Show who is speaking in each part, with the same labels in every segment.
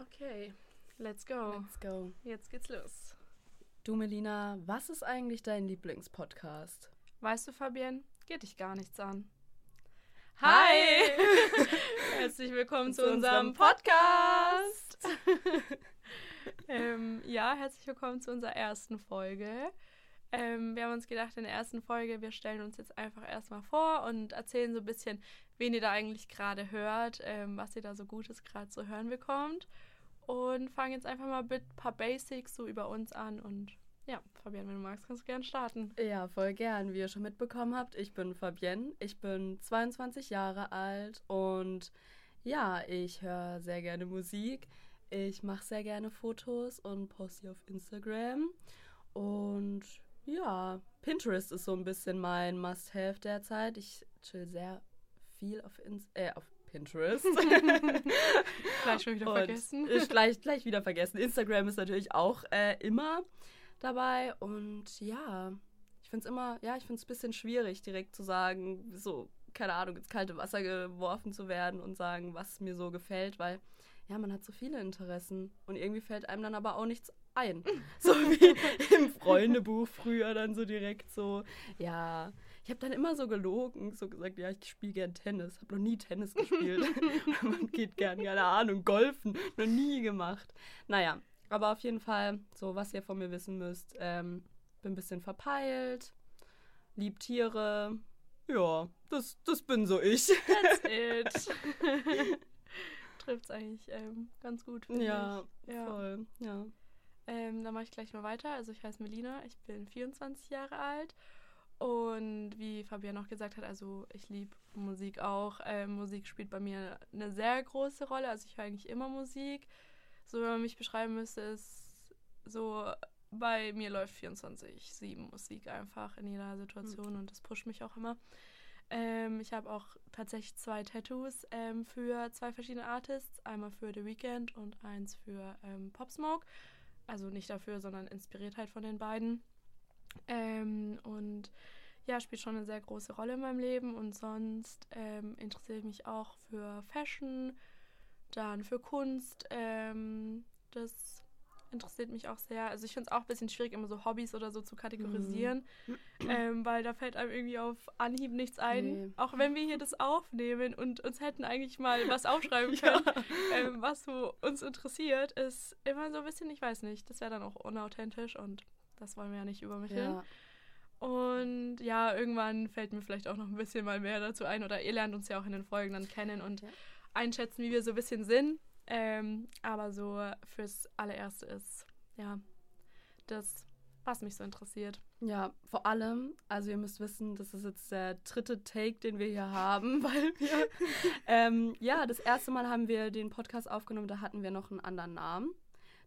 Speaker 1: Okay, let's go.
Speaker 2: Let's go.
Speaker 1: Jetzt geht's los.
Speaker 2: Du, Melina, was ist eigentlich dein Lieblingspodcast?
Speaker 1: Weißt du, Fabienne, geht dich gar nichts an.
Speaker 2: Hi!
Speaker 1: Herzlich willkommen zu,
Speaker 2: Zu
Speaker 1: unserem Podcast. ähm, ja, herzlich willkommen zu unserer ersten Folge. Ähm, wir haben uns gedacht, in der ersten Folge, wir stellen uns jetzt einfach erstmal vor und erzählen so ein bisschen, wen ihr da eigentlich gerade hört, ähm, was ihr da so Gutes gerade zu hören bekommt. Und fangen jetzt einfach mal mit ein paar Basics so über uns an. Und ja, Fabian, wenn du magst, kannst du gerne starten.
Speaker 2: Ja, voll gern. Wie ihr schon mitbekommen habt, ich bin Fabienne. Ich bin 22 Jahre alt und ja, ich höre sehr gerne Musik. Ich mache sehr gerne Fotos und poste sie auf Instagram. Und ja, Pinterest ist so ein bisschen mein Must-Have derzeit. Ich chill sehr viel auf, Ins äh, auf Pinterest.
Speaker 1: Gleich schon wieder
Speaker 2: Und
Speaker 1: vergessen.
Speaker 2: Ist gleich, gleich wieder vergessen. Instagram ist natürlich auch äh, immer dabei. Und ja, ich finde es immer, ja, ich finde es ein bisschen schwierig, direkt zu sagen, so, keine Ahnung, ins kalte Wasser geworfen zu werden und sagen, was mir so gefällt, weil ja, man hat so viele Interessen und irgendwie fällt einem dann aber auch nichts ein. So wie im Freundebuch früher dann so direkt so, ja, ich habe dann immer so gelogen, so gesagt, ja, ich spiele gern Tennis, habe noch nie Tennis gespielt. Man geht gern, keine Ahnung, golfen, noch nie gemacht. Naja, aber auf jeden Fall, so was ihr von mir wissen müsst, ähm, bin ein bisschen verpeilt, lieb Tiere. Ja, das, das bin so ich.
Speaker 1: That's it. Trifft's eigentlich ähm, ganz gut.
Speaker 2: Ja,
Speaker 1: ich. ja.
Speaker 2: voll, ja.
Speaker 1: Ähm, dann mache ich gleich mal weiter. Also ich heiße Melina, ich bin 24 Jahre alt. Und wie Fabian noch gesagt hat, also ich liebe Musik auch. Ähm, Musik spielt bei mir eine sehr große Rolle. Also ich höre eigentlich immer Musik. So, wenn man mich beschreiben müsste, ist so, bei mir läuft 24-7 Musik einfach in jeder Situation und das pusht mich auch immer. Ähm, ich habe auch tatsächlich zwei Tattoos ähm, für zwei verschiedene Artists. Einmal für The Weeknd und eins für ähm, Pop Smoke. Also nicht dafür, sondern inspiriert halt von den beiden. Ähm, und ja, spielt schon eine sehr große Rolle in meinem Leben. Und sonst ähm, interessiere ich mich auch für Fashion, dann für Kunst. Ähm, das interessiert mich auch sehr. Also ich finde es auch ein bisschen schwierig, immer so Hobbys oder so zu kategorisieren, ähm, weil da fällt einem irgendwie auf Anhieb nichts ein.
Speaker 2: Nee.
Speaker 1: Auch wenn wir hier das aufnehmen und uns hätten eigentlich mal was aufschreiben können, ähm, was so uns interessiert, ist immer so ein bisschen, ich weiß nicht, das wäre dann auch unauthentisch und das wollen wir ja nicht übermitteln.
Speaker 2: Ja,
Speaker 1: Und ja, irgendwann fällt mir vielleicht auch noch ein bisschen mal mehr dazu ein oder ihr lernt uns ja auch in den Folgen dann kennen und
Speaker 2: Ja.
Speaker 1: einschätzen, wie wir so ein bisschen sind. Ähm, aber so fürs allererste ist, ja, das, was mich so interessiert.
Speaker 2: ja, vor allem, also ihr müsst wissen, das ist jetzt der dritte Take, den wir hier haben, weil wir, ähm, ja, das erste Mal haben wir den Podcast aufgenommen, da hatten wir noch einen anderen Namen.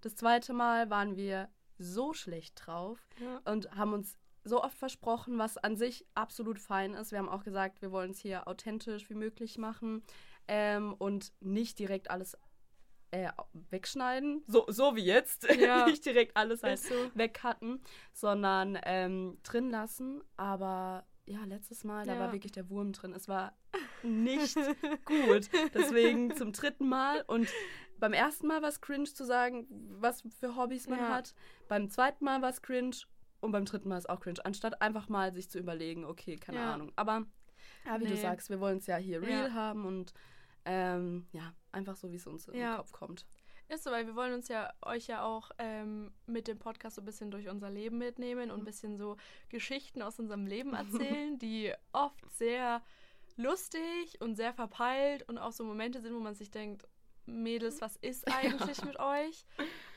Speaker 2: Das zweite Mal waren wir so schlecht drauf
Speaker 1: Ja.
Speaker 2: und haben uns so oft versprochen, was an sich absolut fein ist. Wir haben auch gesagt, wir wollen es hier authentisch wie möglich machen ähm, und nicht direkt alles äh, wegschneiden, so, so wie jetzt,
Speaker 1: Ja.
Speaker 2: nicht direkt alles halt
Speaker 1: so.
Speaker 2: wegcutten, sondern ähm, drin lassen. Aber ja, letztes Mal, da
Speaker 1: Ja.
Speaker 2: war wirklich der Wurm drin. Es war nicht gut. Deswegen zum dritten Mal und beim ersten Mal war es cringe zu sagen, was für Hobbys man
Speaker 1: Ja.
Speaker 2: hat. Beim zweiten Mal war es cringe und beim dritten Mal ist auch cringe. Anstatt einfach mal sich zu überlegen, okay, keine. Ahnung. Aber ja, wie du
Speaker 1: Nee.
Speaker 2: sagst, wir wollen es ja hier real haben und ähm, ja, einfach so, wie es uns in
Speaker 1: Ja.
Speaker 2: den Kopf kommt.
Speaker 1: Ist so, weil wir wollen uns ja euch ja auch ähm, mit dem Podcast so ein bisschen durch unser Leben mitnehmen und ein bisschen so Geschichten aus unserem Leben erzählen, die oft sehr lustig und sehr verpeilt und auch so Momente sind, wo man sich denkt, Mädels, was ist eigentlich mit euch?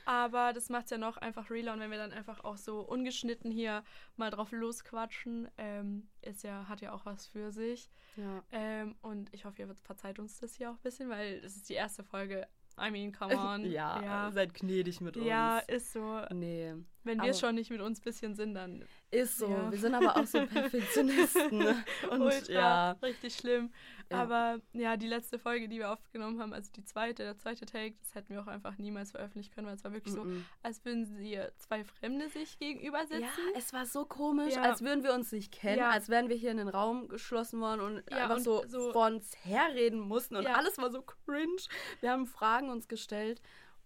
Speaker 1: Aber das macht es ja noch einfach realer und wenn wir dann einfach auch so ungeschnitten hier mal drauf losquatschen, ähm, ist ja, hat ja auch was für sich.
Speaker 2: Ja.
Speaker 1: Ähm, und ich hoffe, ihr verzeiht uns das hier auch ein bisschen, weil es ist die erste Folge. I mean, come on.
Speaker 2: ja,
Speaker 1: ja.
Speaker 2: seid gnädig mit uns.
Speaker 1: Ja, ist so.
Speaker 2: Nee.
Speaker 1: Wenn wir schon nicht mit uns ein bisschen sind, dann
Speaker 2: Ist so.
Speaker 1: Ja.
Speaker 2: Wir sind aber auch so Perfektionisten. Und
Speaker 1: ultra
Speaker 2: ja.
Speaker 1: richtig schlimm.
Speaker 2: Ja.
Speaker 1: Aber ja, die letzte Folge, die wir aufgenommen haben, also die zweite, der zweite Take, das hätten wir auch einfach niemals veröffentlichen können, weil es war wirklich so,
Speaker 2: Mm-mm.
Speaker 1: als würden sie zwei Fremde sich gegenüber sitzen.
Speaker 2: Ja, es war so komisch,
Speaker 1: Ja.
Speaker 2: als würden wir uns nicht kennen, als wären wir hier in den Raum geschlossen worden und einfach
Speaker 1: und
Speaker 2: so,
Speaker 1: so-
Speaker 2: vor uns herreden mussten und alles war so cringe. Wir haben Fragen uns gestellt,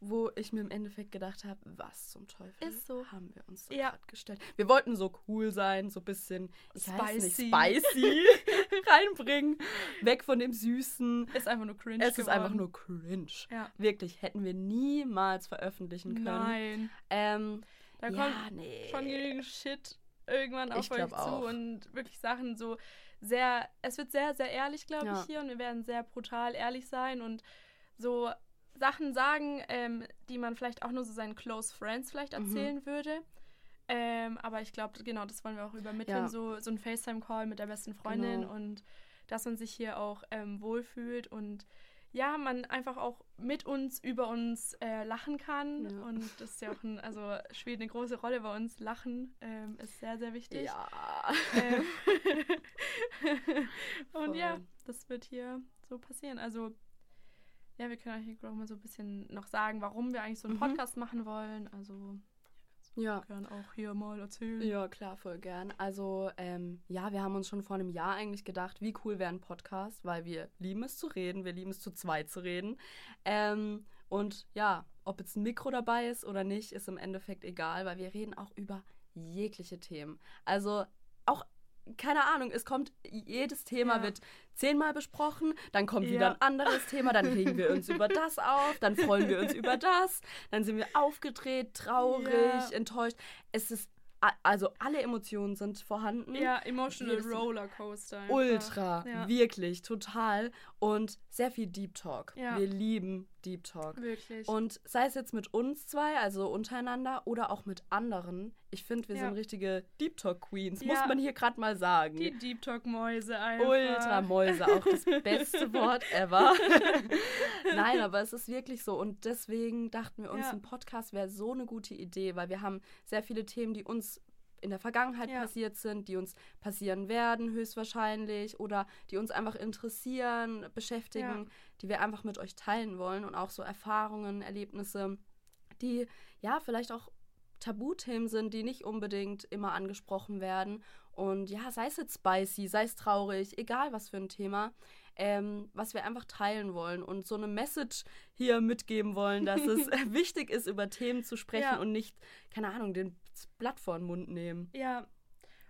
Speaker 2: wo ich mir im Endeffekt gedacht habe, was zum Teufel
Speaker 1: Ist so.
Speaker 2: haben wir uns da
Speaker 1: Ja.
Speaker 2: gestellt. Wir wollten so cool sein, so ein bisschen ich weiß nicht,
Speaker 1: Spicy.
Speaker 2: spicy reinbringen, weg von dem Süßen.
Speaker 1: Ist einfach nur cringe.
Speaker 2: Es ist einfach
Speaker 1: geworden.
Speaker 2: nur cringe.
Speaker 1: Ja.
Speaker 2: Wirklich, hätten wir niemals veröffentlichen können.
Speaker 1: Nein.
Speaker 2: Ähm,
Speaker 1: Da
Speaker 2: ja,
Speaker 1: kommt
Speaker 2: nee.
Speaker 1: schon genügend Shit irgendwann auf
Speaker 2: Ich
Speaker 1: euch zu
Speaker 2: auch.
Speaker 1: und wirklich Sachen so sehr, es wird sehr, sehr ehrlich, glaube ich, hier und wir werden sehr brutal ehrlich sein und so Sachen sagen, ähm, die man vielleicht auch nur so seinen Close Friends vielleicht
Speaker 2: Mhm.
Speaker 1: erzählen würde. Ähm, aber ich glaube, genau, das wollen wir auch übermitteln,
Speaker 2: Ja.
Speaker 1: so, so ein FaceTime-Call mit der besten Freundin
Speaker 2: Genau.
Speaker 1: und dass man sich hier auch ähm, wohlfühlt und ja, man einfach auch mit uns über uns äh, lachen kann.
Speaker 2: Ja.
Speaker 1: Und das ist ja auch ein, also spielt eine große Rolle bei uns. Lachen ähm, ist sehr, sehr wichtig.
Speaker 2: Ja.
Speaker 1: Ähm, und
Speaker 2: Voll.
Speaker 1: ja, das wird hier so passieren. Also, ja, wir können euch auch mal so ein bisschen noch sagen, warum wir eigentlich so einen
Speaker 2: Mhm.
Speaker 1: Podcast machen wollen. Also,
Speaker 2: ja.
Speaker 1: wir können auch hier mal erzählen.
Speaker 2: Ja, klar, voll gern. Also, ähm, ja, wir haben uns schon vor einem Jahr eigentlich gedacht, wie cool wäre ein Podcast, weil wir lieben es zu reden, wir lieben es zu zweit zu reden. Ähm, und ja, ob jetzt ein Mikro dabei ist oder nicht, ist im Endeffekt egal, weil wir reden auch über jegliche Themen. Also auch, keine Ahnung, es kommt, jedes Thema
Speaker 1: Ja.
Speaker 2: wird zehnmal besprochen, dann kommt wieder
Speaker 1: Ja.
Speaker 2: ein anderes Thema, dann regen wir uns über das auf, dann freuen wir uns über das, dann sind wir aufgedreht, traurig,
Speaker 1: Ja.
Speaker 2: enttäuscht. Es ist, also alle Emotionen sind vorhanden.
Speaker 1: Ja, Emotional Rollercoaster.
Speaker 2: Ultra, wirklich, total. Und sehr viel Deep Talk.
Speaker 1: Ja.
Speaker 2: Wir lieben Deep Talk.
Speaker 1: Wirklich.
Speaker 2: Und sei es jetzt mit uns zwei, also untereinander, oder auch mit anderen. Ich finde, wir
Speaker 1: Ja.
Speaker 2: sind richtige Deep Talk Queens,
Speaker 1: Ja.
Speaker 2: muss man hier gerade mal sagen.
Speaker 1: die Deep Talk Mäuse einfach.
Speaker 2: Ultra Mäuse, auch das beste Wort ever. Nein, aber es ist wirklich so. Und deswegen dachten wir uns, ein Podcast wäre so eine gute Idee, weil wir haben sehr viele Themen, die uns in der Vergangenheit
Speaker 1: Ja.
Speaker 2: passiert sind, die uns passieren werden, höchstwahrscheinlich, oder die uns einfach interessieren, beschäftigen,
Speaker 1: Ja.
Speaker 2: die wir einfach mit euch teilen wollen und auch so Erfahrungen, Erlebnisse, die ja vielleicht auch Tabuthemen sind, die nicht unbedingt immer angesprochen werden. Und ja, sei es jetzt spicy, sei es traurig, egal was für ein Thema, ähm, was wir einfach teilen wollen und so eine Message hier mitgeben wollen, dass es wichtig ist, über Themen zu sprechen
Speaker 1: Ja.
Speaker 2: und nicht, keine Ahnung, den Blatt vor den Mund nehmen.
Speaker 1: Ja.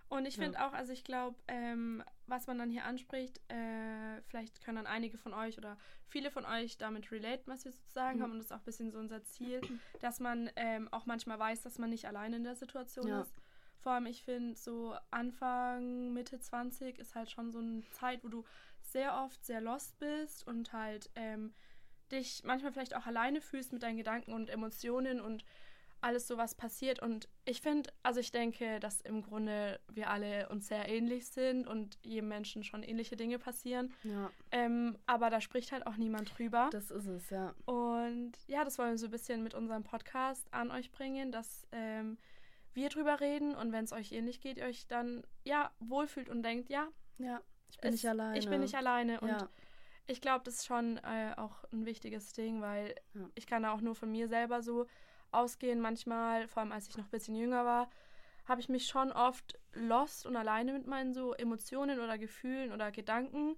Speaker 1: Und ich
Speaker 2: Ja.
Speaker 1: finde auch, also ich glaube, ähm, was man dann hier anspricht, äh, vielleicht können dann einige von euch oder viele von euch damit relaten, was wir sozusagen
Speaker 2: Mhm.
Speaker 1: haben. Und das ist auch ein bisschen so unser Ziel, dass man ähm, auch manchmal weiß, dass man nicht allein in der Situation
Speaker 2: Ja.
Speaker 1: ist. Vor allem, ich finde, so Anfang, Mitte 20 ist halt schon so eine Zeit, wo du sehr oft sehr lost bist und halt ähm, dich manchmal vielleicht auch alleine fühlst mit deinen Gedanken und Emotionen und alles so, was passiert. Und ich finde, also ich denke, dass im Grunde wir alle uns sehr ähnlich sind und jedem Menschen schon ähnliche Dinge passieren.
Speaker 2: Ja,
Speaker 1: Ähm, aber da spricht halt auch niemand drüber.
Speaker 2: das ist es, ja.
Speaker 1: Und ja, das wollen wir so ein bisschen mit unserem Podcast an euch bringen, dass ähm, wir drüber reden und wenn es euch ähnlich geht, ihr euch dann ja wohlfühlt und denkt, ja,
Speaker 2: Ja, ich bin
Speaker 1: es-
Speaker 2: nicht alleine.
Speaker 1: ich bin nicht alleine. Und
Speaker 2: Ja,
Speaker 1: ich glaube, das ist schon äh, auch ein wichtiges Ding, weil
Speaker 2: Ja.
Speaker 1: ich kann da auch nur von mir selber so ausgehen. Manchmal, vor allem als ich noch ein bisschen jünger war, habe ich mich schon oft lost und alleine mit meinen so Emotionen oder Gefühlen oder Gedanken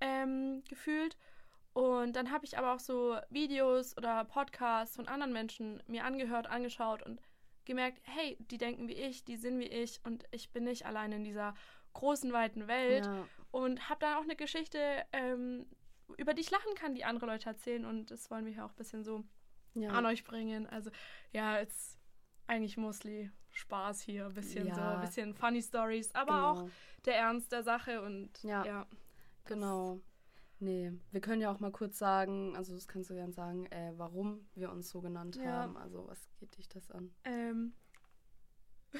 Speaker 1: ähm, gefühlt. Und dann habe ich aber auch so Videos oder Podcasts von anderen Menschen mir angehört, angeschaut und gemerkt, hey, die denken wie ich, die sind wie ich und ich bin nicht alleine in dieser großen, weiten Welt
Speaker 2: ja.
Speaker 1: und habe dann auch eine Geschichte, ähm, über die ich lachen kann, die andere Leute erzählen und das wollen wir hier auch ein bisschen so
Speaker 2: ja.
Speaker 1: an euch bringen. Also ja, jetzt eigentlich mostly Spaß hier, ein bisschen so,
Speaker 2: Ja.
Speaker 1: ein bisschen Funny Stories, aber
Speaker 2: genau.
Speaker 1: auch der Ernst der Sache und
Speaker 2: Ja.
Speaker 1: ja,
Speaker 2: Genau. Nee, wir können ja auch mal kurz sagen, also das kannst du gern sagen, äh, warum wir uns so genannt
Speaker 1: Ja.
Speaker 2: haben. Also was geht dich das an?
Speaker 1: ähm.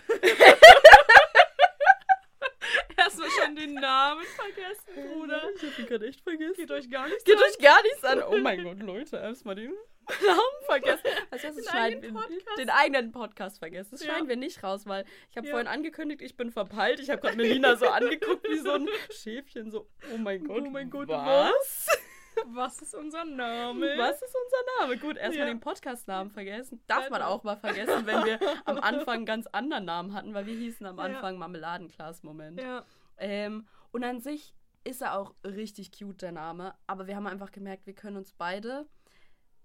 Speaker 1: Erstmal schon den Namen vergessen, Bruder.
Speaker 2: Ich hab ihn gerade echt vergessen.
Speaker 1: Geht euch gar nicht
Speaker 2: Geht euch gar nichts an. Oh mein Gott, Leute, erstmal den Namen vergessen. Erstes
Speaker 1: Den
Speaker 2: schneiden
Speaker 1: eigenen
Speaker 2: wir
Speaker 1: Podcast.
Speaker 2: den eigenen Podcast vergessen. Das
Speaker 1: Ja.
Speaker 2: schneiden wir nicht raus, weil ich habe
Speaker 1: Ja.
Speaker 2: vorhin angekündigt, ich bin verpeilt. Ich habe gerade Melina so angeguckt wie so ein Schäfchen. So, oh mein Gott,
Speaker 1: Oh mein Gott,
Speaker 2: was?
Speaker 1: Was ist unser Name?
Speaker 2: Was ist unser Name? Gut, erstmal
Speaker 1: Ja.
Speaker 2: den Podcast-Namen vergessen. Darf man auch mal vergessen, wenn wir am Anfang einen ganz anderen Namen hatten, weil wir hießen am
Speaker 1: Ja.
Speaker 2: Anfang Marmeladenglas-Moment.
Speaker 1: Ja,
Speaker 2: Ähm, und an sich ist er auch richtig cute, der Name. Aber wir haben einfach gemerkt, wir können uns beide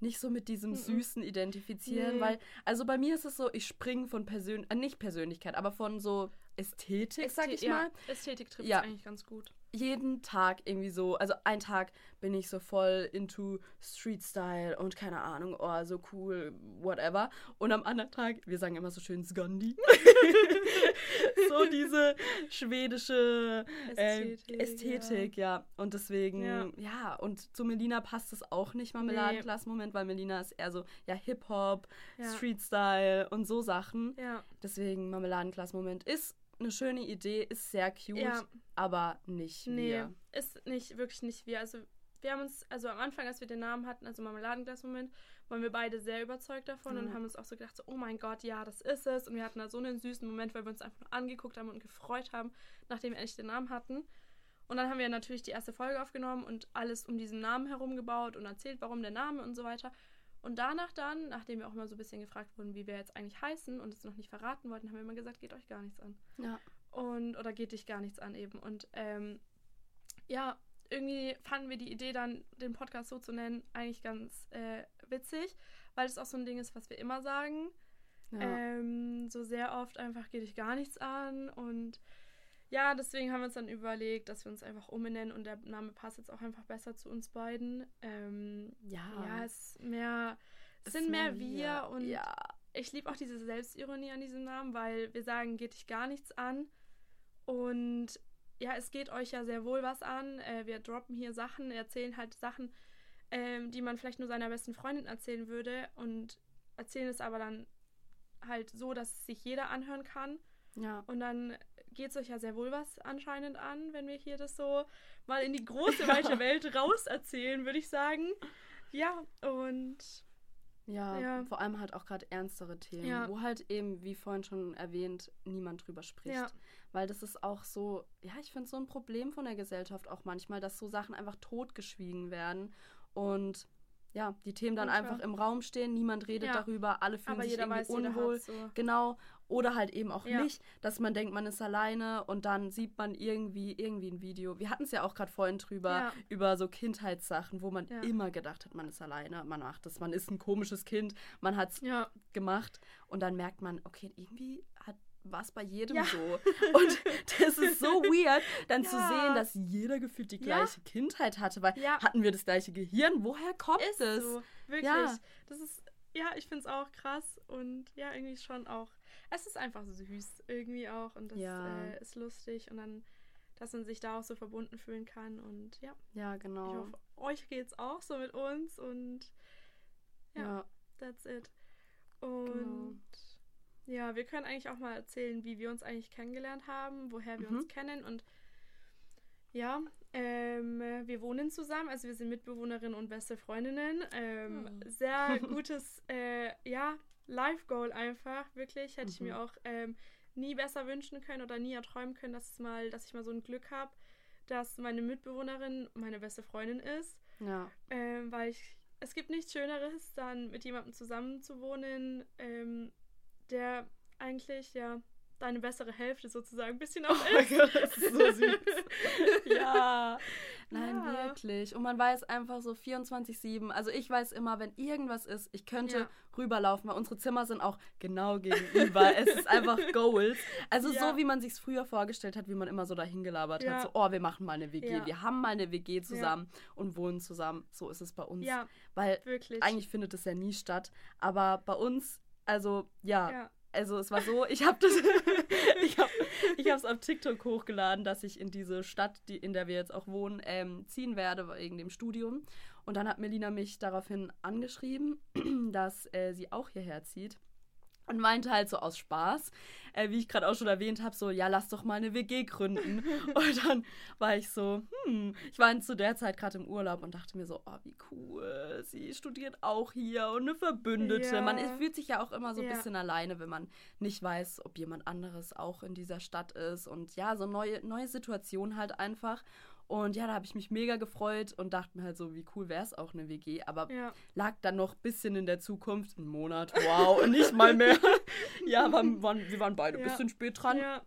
Speaker 2: nicht so mit diesem
Speaker 1: Mhm.
Speaker 2: Süßen identifizieren,
Speaker 1: Nee.
Speaker 2: weil, also bei mir ist es so, ich springe von Persön äh, nicht Persönlichkeit, aber von so Ästhetik, sag
Speaker 1: Ästhe-
Speaker 2: ich
Speaker 1: ja,
Speaker 2: mal.
Speaker 1: Ästhetik trifft
Speaker 2: Ja.
Speaker 1: eigentlich ganz gut.
Speaker 2: Jeden Tag irgendwie so, also ein Tag bin ich so voll into Street Style und keine Ahnung, oh, so cool, whatever. Und am anderen Tag, wir sagen immer so schön Skandi. so diese schwedische ähm,
Speaker 1: Ästhetik,
Speaker 2: Ästhetik, ja. Und deswegen, ja.
Speaker 1: Ja.
Speaker 2: und zu Melina passt es auch nicht, Marmeladenglas-Moment, weil Melina ist eher so, ja, Hip-Hop,
Speaker 1: Ja.
Speaker 2: Street Style und so Sachen.
Speaker 1: Ja,
Speaker 2: Deswegen Marmeladenglas-Moment ist eine schöne Idee, ist sehr cute,
Speaker 1: ja.
Speaker 2: aber nicht
Speaker 1: Nee,
Speaker 2: wir.
Speaker 1: ist nicht, wirklich nicht wir. Also wir haben uns, also am Anfang, als wir den Namen hatten, also Marmeladenglas-Moment, waren wir beide sehr überzeugt davon
Speaker 2: Ja.
Speaker 1: und haben uns auch so gedacht, so, oh mein Gott, ja, das ist es. Und wir hatten da so einen süßen Moment, weil wir uns einfach nur angeguckt haben und gefreut haben, nachdem wir endlich den Namen hatten. Und dann haben wir natürlich die erste Folge aufgenommen und alles um diesen Namen herum gebaut und erzählt, warum der Name und so weiter. Und danach dann, nachdem wir auch mal so ein bisschen gefragt wurden, wie wir jetzt eigentlich heißen und es noch nicht verraten wollten, haben wir immer gesagt, geht euch gar nichts an
Speaker 2: Ja.
Speaker 1: und oder geht dich gar nichts an eben. Und ähm, ja, irgendwie fanden wir die Idee dann, den Podcast so zu nennen, eigentlich ganz äh, witzig, weil es auch so ein Ding ist, was wir immer sagen.
Speaker 2: Ja.
Speaker 1: Ähm, so sehr oft einfach geht dich gar nichts an und ja, deswegen haben wir uns dann überlegt, dass wir uns einfach umbenennen und der Name passt jetzt auch einfach besser zu uns beiden. Ähm,
Speaker 2: ja.
Speaker 1: ja, es ist mehr, es sind mehr wir und
Speaker 2: ja.
Speaker 1: ich liebe auch diese Selbstironie an diesem Namen, weil wir sagen, geht dich gar nichts an. Und ja, es geht euch ja sehr wohl was an. Äh, wir droppen hier Sachen, erzählen halt Sachen, ähm, die man vielleicht nur seiner besten Freundin erzählen würde und erzählen es aber dann halt so, dass es sich jeder anhören kann.
Speaker 2: ja.
Speaker 1: Und dann geht es euch ja sehr wohl was anscheinend an, wenn wir hier das so mal in die große, weite Welt raus erzählen, würde ich sagen. Ja, und
Speaker 2: Ja,
Speaker 1: Ja.
Speaker 2: vor allem halt auch gerade ernstere Themen,
Speaker 1: Ja.
Speaker 2: wo halt eben, wie vorhin schon erwähnt, niemand drüber spricht. Weil das ist auch so, ja, ich finde so ein Problem von der Gesellschaft auch manchmal, dass so Sachen einfach totgeschwiegen werden und ja, die Themen dann
Speaker 1: klar.
Speaker 2: einfach im Raum stehen, niemand redet
Speaker 1: Ja.
Speaker 2: darüber, alle fühlen
Speaker 1: aber
Speaker 2: sich irgendwie
Speaker 1: weiß,
Speaker 2: unwohl.
Speaker 1: so.
Speaker 2: Genau. Oder halt eben auch
Speaker 1: Ja.
Speaker 2: nicht, dass man denkt, man ist alleine und dann sieht man irgendwie irgendwie ein Video. Wir hatten es ja auch gerade vorhin drüber,
Speaker 1: Ja.
Speaker 2: über so Kindheitssachen, wo man immer gedacht hat, man ist alleine, man macht es, man ist ein komisches Kind, man hat es
Speaker 1: Ja,
Speaker 2: gemacht und dann merkt man, okay, irgendwie hat war es bei jedem
Speaker 1: Ja.
Speaker 2: so. Und das ist so weird, dann zu
Speaker 1: Ja.
Speaker 2: sehen, dass jeder gefühlt die
Speaker 1: Ja.
Speaker 2: gleiche Kindheit hatte, weil
Speaker 1: Ja.
Speaker 2: hatten wir das gleiche Gehirn? Woher kommt
Speaker 1: ist
Speaker 2: es?
Speaker 1: so. Wirklich.
Speaker 2: Ja.
Speaker 1: Das ist, ja, ich finde es auch krass und ja, irgendwie schon auch. Es ist einfach süß irgendwie auch und das
Speaker 2: Ja.
Speaker 1: äh, ist lustig und dann, dass man sich da auch so verbunden fühlen kann und ja,
Speaker 2: Ja,
Speaker 1: ich
Speaker 2: genau.
Speaker 1: hoffe, euch geht's auch so mit uns und ja,
Speaker 2: Ja,
Speaker 1: that's it. Und
Speaker 2: Genau.
Speaker 1: Ja, wir können eigentlich auch mal erzählen, wie wir uns eigentlich kennengelernt haben, woher wir
Speaker 2: Mhm.
Speaker 1: uns kennen und ja, ähm, wir wohnen zusammen, also wir sind Mitbewohnerinnen und beste Freundinnen. Ähm,
Speaker 2: Oh.
Speaker 1: Sehr gutes, äh, ja, Life-Goal einfach, wirklich. Hätte ich
Speaker 2: Mhm.
Speaker 1: mir auch ähm, nie besser wünschen können oder nie erträumen können, dass, es mal, dass ich mal so ein Glück habe, dass meine Mitbewohnerin meine beste Freundin ist.
Speaker 2: ja.
Speaker 1: Ähm, weil ich, es gibt nichts Schöneres, dann mit jemandem zusammen zu wohnen, ähm, der eigentlich ja deine bessere Hälfte sozusagen ein bisschen auch
Speaker 2: Oh mein
Speaker 1: ist.
Speaker 2: Gott, das ist so süß. ja. Nein,
Speaker 1: Ja.
Speaker 2: wirklich. Und man weiß einfach so 24-7. Also ich weiß immer, wenn irgendwas ist, ich könnte
Speaker 1: Ja.
Speaker 2: rüberlaufen, weil unsere Zimmer sind auch genau gegenüber. es ist einfach Goals. Also
Speaker 1: Ja.
Speaker 2: so, wie man sich früher vorgestellt hat, wie man immer so dahin gelabert
Speaker 1: Ja.
Speaker 2: hat. So, oh, wir machen mal eine WG.
Speaker 1: Ja.
Speaker 2: Wir haben mal eine WG zusammen und wohnen zusammen. So ist es bei uns.
Speaker 1: Ja,
Speaker 2: Weil
Speaker 1: wirklich.
Speaker 2: eigentlich findet es ja nie statt. Aber bei uns, also ja,
Speaker 1: ja.
Speaker 2: also es war so, ich habe das, ich habe es auf TikTok hochgeladen, dass ich in diese Stadt, die, in der wir jetzt auch wohnen, ähm, ziehen werde wegen dem Studium. Und dann hat Melina mich daraufhin angeschrieben, dass äh, sie auch hierher zieht. Und meinte halt so aus Spaß, äh, wie ich gerade auch schon erwähnt habe, so, ja, lass doch mal eine WG gründen. und dann war ich so, hm, ich war zu der Zeit gerade im Urlaub und dachte mir so, oh, wie cool, sie studiert auch hier und eine Verbündete.
Speaker 1: Ja.
Speaker 2: Man fühlt sich ja auch immer so ein
Speaker 1: Ja.
Speaker 2: bisschen alleine, wenn man nicht weiß, ob jemand anderes auch in dieser Stadt ist. Und ja, so neue, neue Situation halt einfach. Und ja, da habe ich mich mega gefreut und dachte mir halt so, wie cool wäre es auch eine WG. Aber
Speaker 1: Ja,
Speaker 2: lag dann noch ein bisschen in der Zukunft, ein Monat, wow, und nicht mal mehr. ja, waren, waren, wir waren beide ein
Speaker 1: Ja.
Speaker 2: bisschen spät dran.
Speaker 1: ja,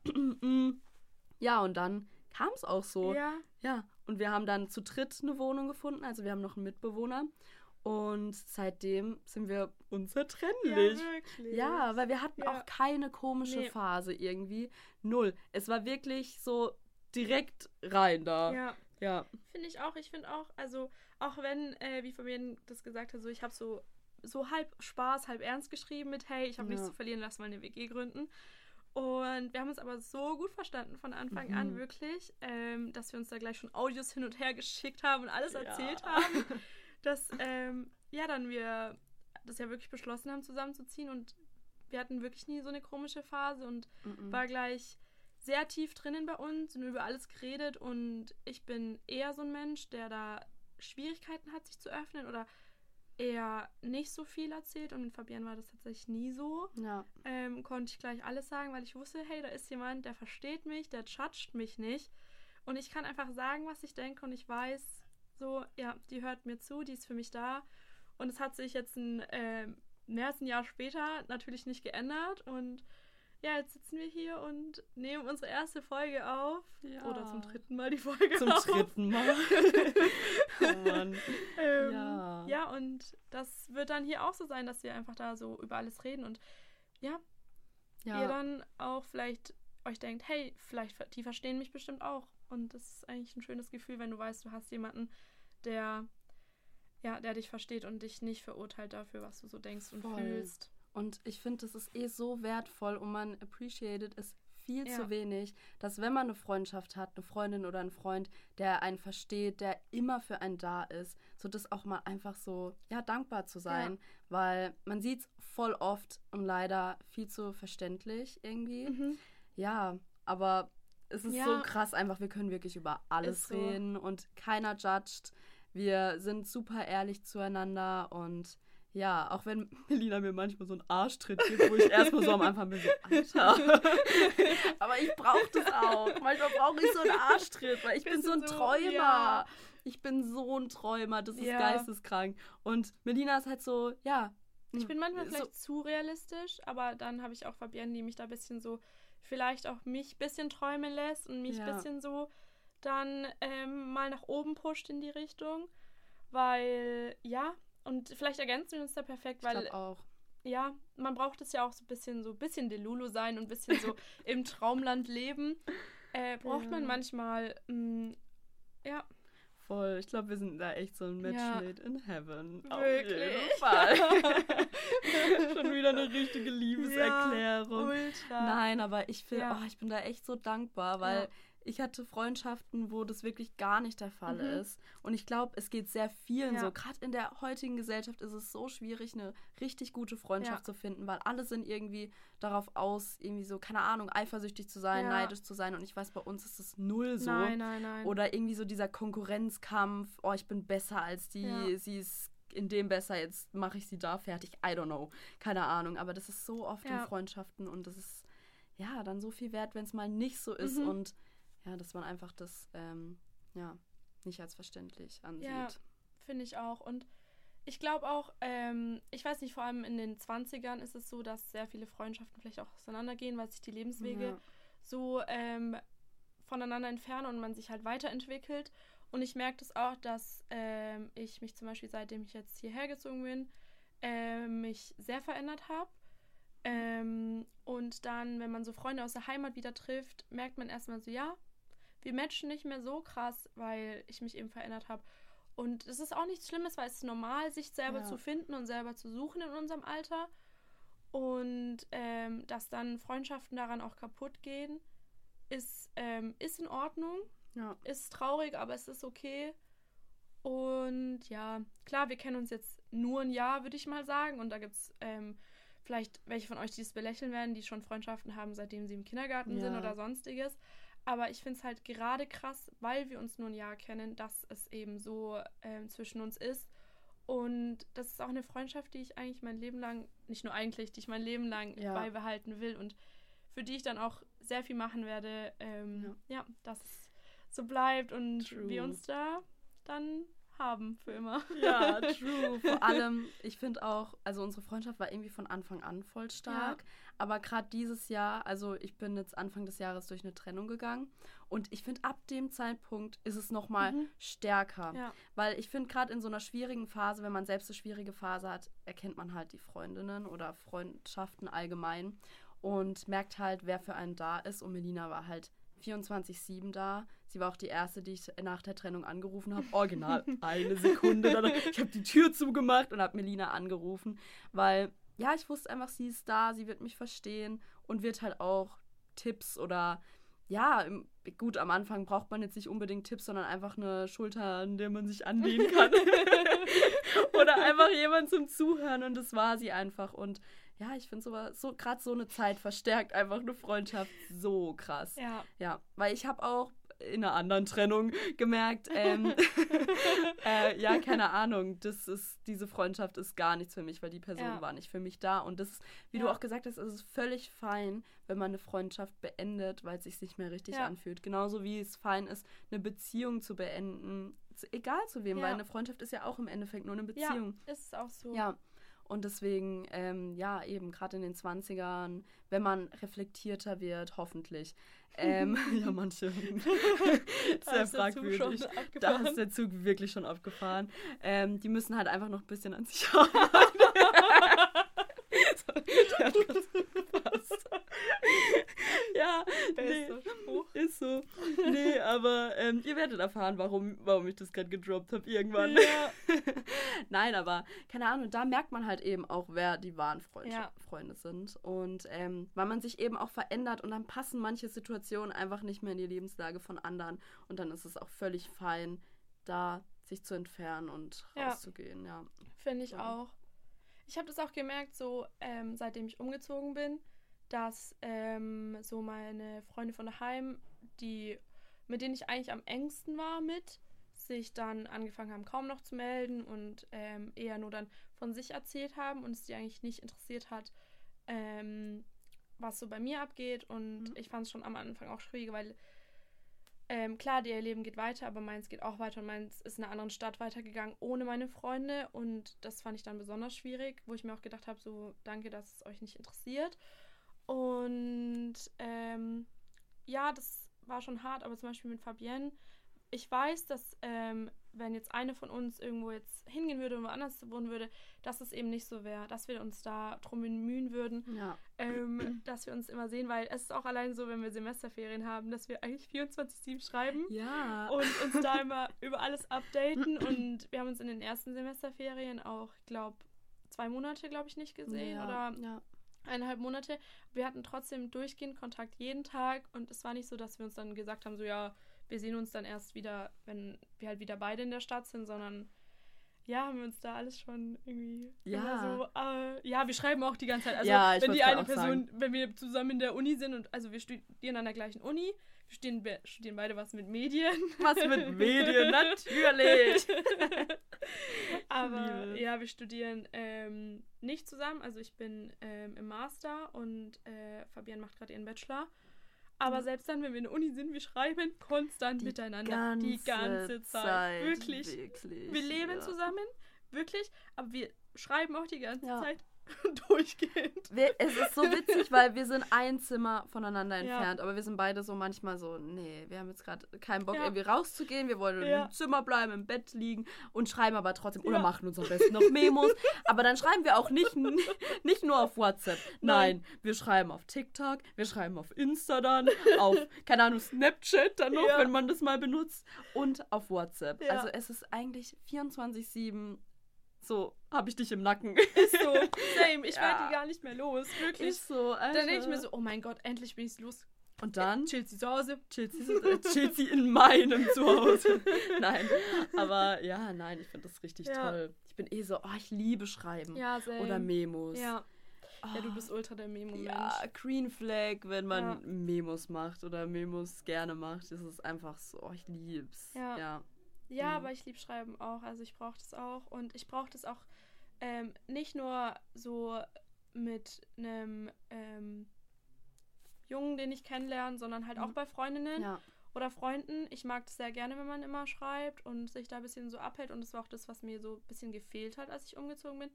Speaker 2: Ja, und dann kam es auch so.
Speaker 1: ja,
Speaker 2: Ja, und wir haben dann zu dritt eine Wohnung gefunden, also wir haben noch einen Mitbewohner. Und seitdem sind wir unzertrennlich.
Speaker 1: Ja, wirklich.
Speaker 2: Ja, weil wir hatten auch keine komische
Speaker 1: Nee.
Speaker 2: Phase irgendwie. Null. Es war wirklich so direkt rein da.
Speaker 1: Ja,
Speaker 2: Ja.
Speaker 1: finde ich auch. Ich finde auch, also auch wenn, äh, wie Fabian das gesagt hat, so ich habe so, so halb Spaß, halb ernst geschrieben mit, hey, ich habe nichts
Speaker 2: Ja.
Speaker 1: zu verlieren, lass mal eine WG gründen. Und wir haben uns aber so gut verstanden von Anfang an,
Speaker 2: Mhm.
Speaker 1: wirklich, ähm, dass wir uns da gleich schon Audios hin und her geschickt haben und alles
Speaker 2: Ja.
Speaker 1: erzählt haben. dass, ähm, ja, dann wir das ja wirklich beschlossen haben, zusammenzuziehen und wir hatten wirklich nie so eine komische Phase und
Speaker 2: Mhm.
Speaker 1: war gleich sehr tief drinnen bei uns und über alles geredet. Und ich bin eher so ein Mensch, der da Schwierigkeiten hat, sich zu öffnen oder eher nicht so viel erzählt. Und mit Fabian war das tatsächlich nie so.
Speaker 2: ja.
Speaker 1: Ähm, konnte ich gleich alles sagen, weil ich wusste, hey, da ist jemand, der versteht mich, der judgt mich nicht. Und ich kann einfach sagen, was ich denke und ich weiß so, ja, die hört mir zu, die ist für mich da. Und es hat sich jetzt ein, ähm, mehr als ein Jahr später natürlich nicht geändert. Und ja, jetzt sitzen wir hier und nehmen unsere erste Folge auf.
Speaker 2: Ja.
Speaker 1: Oder zum dritten Mal die Folge
Speaker 2: Zum
Speaker 1: auf.
Speaker 2: dritten Mal. oh Mann.
Speaker 1: Ähm,
Speaker 2: Ja.
Speaker 1: ja, und das wird dann hier auch so sein, dass wir einfach da so über alles reden und ja,
Speaker 2: Ja.
Speaker 1: ihr dann auch vielleicht euch denkt, hey, vielleicht die verstehen mich bestimmt auch. Und das ist eigentlich ein schönes Gefühl, wenn du weißt, du hast jemanden, der ja, der dich versteht und dich nicht verurteilt dafür, was du so denkst und
Speaker 2: Voll.
Speaker 1: fühlst.
Speaker 2: Und ich finde, das ist eh so wertvoll und man appreciated es viel
Speaker 1: Ja.
Speaker 2: zu wenig, dass wenn man eine Freundschaft hat, eine Freundin oder einen Freund, der einen versteht, der immer für einen da ist, so das auch mal einfach so, ja, dankbar zu sein, weil man sieht es voll oft und leider viel zu verständlich irgendwie.
Speaker 1: Mhm.
Speaker 2: Ja, aber es ist
Speaker 1: Ja.
Speaker 2: so krass einfach, wir können wirklich über alles
Speaker 1: so.
Speaker 2: reden und keiner judgt. Wir sind super ehrlich zueinander und ja, auch wenn Melina mir manchmal so einen Arschtritt gibt, wo ich erstmal so am Anfang bin, so, Alter. Aber ich brauche das auch. Manchmal brauche ich so einen Arschtritt, weil ich bin so ein
Speaker 1: so,
Speaker 2: Träumer.
Speaker 1: ja.
Speaker 2: Ich bin so ein Träumer, das ist
Speaker 1: Ja.
Speaker 2: geisteskrank. Und Melina ist halt so, ja.
Speaker 1: Ich bin manchmal
Speaker 2: so-
Speaker 1: vielleicht zu realistisch, aber dann habe ich auch Fabienne, die mich da ein bisschen so, vielleicht auch mich ein bisschen träumen lässt und mich ein
Speaker 2: Ja.
Speaker 1: bisschen so dann ähm, mal nach oben pusht in die Richtung. Weil, ja, und vielleicht ergänzen wir uns da perfekt,
Speaker 2: Ich
Speaker 1: weil
Speaker 2: glaube auch.
Speaker 1: ja, man braucht es ja auch so ein bisschen so ein bisschen Delulu sein und ein bisschen so im Traumland leben. Äh, braucht man
Speaker 2: Ja.
Speaker 1: manchmal, mh, ja,
Speaker 2: Voll. Ich glaube, wir sind da echt so ein Match
Speaker 1: Ja.
Speaker 2: made in heaven.
Speaker 1: Wirklich?
Speaker 2: Auf jeden Fall. Schon wieder eine richtige Liebeserklärung.
Speaker 1: ultra.
Speaker 2: Nein, aber ich will,
Speaker 1: Ja.
Speaker 2: oh, ich bin da echt so dankbar, weil
Speaker 1: Ja.
Speaker 2: Ich hatte Freundschaften, wo das wirklich gar nicht der Fall
Speaker 1: Mhm.
Speaker 2: ist. Und ich glaube, es geht sehr vielen
Speaker 1: Ja.
Speaker 2: so. Gerade in der heutigen Gesellschaft ist es so schwierig, eine richtig gute Freundschaft
Speaker 1: Ja.
Speaker 2: zu finden, weil alle sind irgendwie darauf aus, irgendwie so, keine Ahnung, eifersüchtig zu sein,
Speaker 1: Ja.
Speaker 2: neidisch zu sein. Und ich weiß, bei uns ist es null so.
Speaker 1: Nein, nein, nein.
Speaker 2: Oder irgendwie so dieser Konkurrenzkampf, oh, ich bin besser als die, sie ist in dem besser, jetzt mache ich sie da fertig. I don't know. Keine Ahnung. Aber das ist so oft in Freundschaften und das ist ja dann so viel wert, wenn es mal nicht so ist
Speaker 1: Mhm.
Speaker 2: und ja, dass man einfach das ähm, ja nicht als verständlich ansieht.
Speaker 1: Ja. Finde ich auch. Und ich glaube auch, ähm, ich weiß nicht, vor allem in den 20ern ist es so, dass sehr viele Freundschaften vielleicht auch auseinandergehen, weil sich die Lebenswege
Speaker 2: Ja.
Speaker 1: so ähm, voneinander entfernen und man sich halt weiterentwickelt. Und ich merke das auch, dass ähm, ich mich zum Beispiel, seitdem ich jetzt hierher gezogen bin, ähm, mich sehr verändert habe. Ähm, und dann, wenn man so Freunde aus der Heimat wieder trifft, merkt man erstmal so, ja, wir matchen nicht mehr so krass, weil ich mich eben verändert habe. Und es ist auch nichts Schlimmes, weil es ist normal, sich selber
Speaker 2: Ja.
Speaker 1: zu finden und selber zu suchen in unserem Alter. Und ähm, dass dann Freundschaften daran auch kaputt gehen, ist, ähm, ist in Ordnung.
Speaker 2: Ja.
Speaker 1: Ist traurig, aber es ist okay. Und ja, klar, wir kennen uns jetzt nur ein Jahr, würde ich mal sagen. Und da gibt es ähm, vielleicht welche von euch, die es belächeln werden, die schon Freundschaften haben, seitdem sie im Kindergarten sind
Speaker 2: Ja.
Speaker 1: oder sonstiges. Aber ich finde es halt gerade krass, weil wir uns nur ein Jahr kennen, dass es eben so ähm, zwischen uns ist. Und das ist auch eine Freundschaft, die ich eigentlich mein Leben lang, nicht nur eigentlich, die ich mein Leben lang
Speaker 2: Ja.
Speaker 1: beibehalten will und für die ich dann auch sehr viel machen werde. Ähm, ja. dass es so bleibt und
Speaker 2: True.
Speaker 1: wir uns da dann haben für immer.
Speaker 2: Ja, true. Vor allem, ich finde auch, also unsere Freundschaft war irgendwie von Anfang an voll stark. Ja. Aber gerade dieses Jahr, also ich bin jetzt Anfang des Jahres durch eine Trennung gegangen. Und ich finde, ab dem Zeitpunkt ist es nochmal mhm. stärker. Ja. Weil ich finde, gerade in so einer schwierigen Phase, wenn man selbst eine schwierige Phase hat, erkennt man halt die Freundinnen oder Freundschaften allgemein und merkt halt, wer für einen da ist. Und Melina war halt 24-7 da. Sie war auch die erste, die ich nach der Trennung angerufen habe. Original eine Sekunde. Danach. Ich habe die Tür zugemacht und habe Melina angerufen, weil ja, ich wusste einfach, sie ist da, sie wird mich verstehen und wird halt auch Tipps oder ja, gut, am Anfang braucht man jetzt nicht unbedingt Tipps, sondern einfach eine Schulter, an der man sich anlehnen kann. oder einfach jemand zum Zuhören und das war sie einfach. Und ja, ich finde so, so gerade so eine Zeit verstärkt einfach eine Freundschaft so krass. Ja. Ja, weil ich habe auch in einer anderen Trennung gemerkt, ähm, äh, ja, keine Ahnung, das ist, diese Freundschaft ist gar nichts für mich, weil die Person ja. war nicht für mich da. Und das ist, wie ja. du auch gesagt hast, ist es völlig fein, wenn man eine Freundschaft beendet, weil es sich nicht mehr richtig ja. anfühlt. Genauso wie es fein ist, eine Beziehung zu beenden, egal zu wem, weil eine Freundschaft ist ja auch im Endeffekt nur eine Beziehung.
Speaker 1: Ja, ist auch so.
Speaker 2: Ja. Und deswegen, ähm, ja, eben gerade in den 20ern, wenn man reflektierter wird, hoffentlich. Ähm, ja, manche. sehr fragwürdig. Da ist der Zug wirklich schon abgefahren. Ähm, die müssen halt einfach noch ein bisschen an sich arbeiten. der hat ja, nee, ist so. Nee, aber ähm, ihr werdet erfahren, warum, warum ich das gerade gedroppt habe irgendwann. Ja. Nein, aber keine Ahnung, da merkt man halt eben auch, wer die wahren Freund ja. Freunde sind. Und ähm, weil man sich eben auch verändert und dann passen manche Situationen einfach nicht mehr in die Lebenslage von anderen. Und dann ist es auch völlig fein, da sich zu entfernen und rauszugehen. Ja,
Speaker 1: finde ich ja. auch. Ich habe das auch gemerkt, so ähm, seitdem ich umgezogen bin dass ähm, so meine Freunde von daheim, die, mit denen ich eigentlich am engsten war mit, sich dann angefangen haben, kaum noch zu melden und ähm, eher nur dann von sich erzählt haben und es die eigentlich nicht interessiert hat, ähm, was so bei mir abgeht. Und mhm. ich fand es schon am Anfang auch schwierig, weil ähm, klar, ihr Leben geht weiter, aber meins geht auch weiter und meins ist in einer anderen Stadt weitergegangen ohne meine Freunde und das fand ich dann besonders schwierig, wo ich mir auch gedacht habe, so danke, dass es euch nicht interessiert. Und ähm, ja, das war schon hart, aber zum Beispiel mit Fabienne, ich weiß, dass ähm, wenn jetzt eine von uns irgendwo jetzt hingehen würde und woanders wohnen würde, dass es eben nicht so wäre, dass wir uns da drum bemühen würden, ja. ähm, dass wir uns immer sehen, weil es ist auch allein so, wenn wir Semesterferien haben, dass wir eigentlich 24-7 schreiben ja. und uns da immer über alles updaten und wir haben uns in den ersten Semesterferien auch, glaube zwei Monate, glaube ich, nicht gesehen ja. oder eineinhalb Monate. Wir hatten trotzdem durchgehend Kontakt jeden Tag und es war nicht so, dass wir uns dann gesagt haben, so ja, wir sehen uns dann erst wieder, wenn wir halt wieder beide in der Stadt sind, sondern ja, haben wir uns da alles schon irgendwie ja. so, äh, ja, wir schreiben auch die ganze Zeit. Also ja, wenn die eine Person, sagen. wenn wir zusammen in der Uni sind und also wir studieren an der gleichen Uni, wir studieren, wir studieren beide was mit Medien.
Speaker 2: Was mit Medien, natürlich.
Speaker 1: Aber ja, wir studieren ähm, nicht zusammen. Also ich bin ähm, im Master und äh, Fabian macht gerade ihren Bachelor. Aber mhm. selbst dann, wenn wir in der Uni sind, wir schreiben konstant die miteinander. Ganze die ganze Zeit. Zeit. Wirklich. wirklich. Wir leben ja. zusammen, wirklich. Aber wir schreiben auch die ganze ja. Zeit. durchgehend.
Speaker 2: Wir, es ist so witzig, weil wir sind ein Zimmer voneinander entfernt, ja. aber wir sind beide so manchmal so, nee, wir haben jetzt gerade keinen Bock, ja. irgendwie rauszugehen, wir wollen ja. im Zimmer bleiben, im Bett liegen und schreiben aber trotzdem, oder machen uns am besten noch Memos, aber dann schreiben wir auch nicht, nicht nur auf WhatsApp, nein. nein, wir schreiben auf TikTok, wir schreiben auf Insta dann, auf, keine Ahnung, Snapchat dann noch, wenn man das mal benutzt und auf WhatsApp. Also es ist eigentlich 24-7 so, habe ich dich im Nacken.
Speaker 1: Ist so, same. Ich ja. werde die gar nicht mehr los. Wirklich. Ist so, Alter. Dann denke ich mir so, oh mein Gott, endlich bin ich los.
Speaker 2: Und dann?
Speaker 1: Äh, chillt sie zu Hause.
Speaker 2: Chillt sie, äh, chillt sie in meinem Zuhause. nein. Aber ja, nein, ich finde das richtig ja. toll. Ich bin eh so, oh, ich liebe Schreiben. Ja, same. Oder Memos.
Speaker 1: Ja. Oh, ja, du bist ultra der Memo-Mensch.
Speaker 2: Ja, Green Flag, wenn man ja. Memos macht oder Memos gerne macht. Das ist einfach so, oh, ich lieb's. Ja. ja.
Speaker 1: Ja, mhm. aber ich liebe Schreiben auch. Also ich brauche das auch. Und ich brauche das auch ähm, nicht nur so mit einem ähm, Jungen, den ich kennenlerne, sondern halt mhm. auch bei Freundinnen. Ja. Oder Freunden. Ich mag das sehr gerne, wenn man immer schreibt und sich da ein bisschen so abhält. Und das war auch das, was mir so ein bisschen gefehlt hat, als ich umgezogen bin.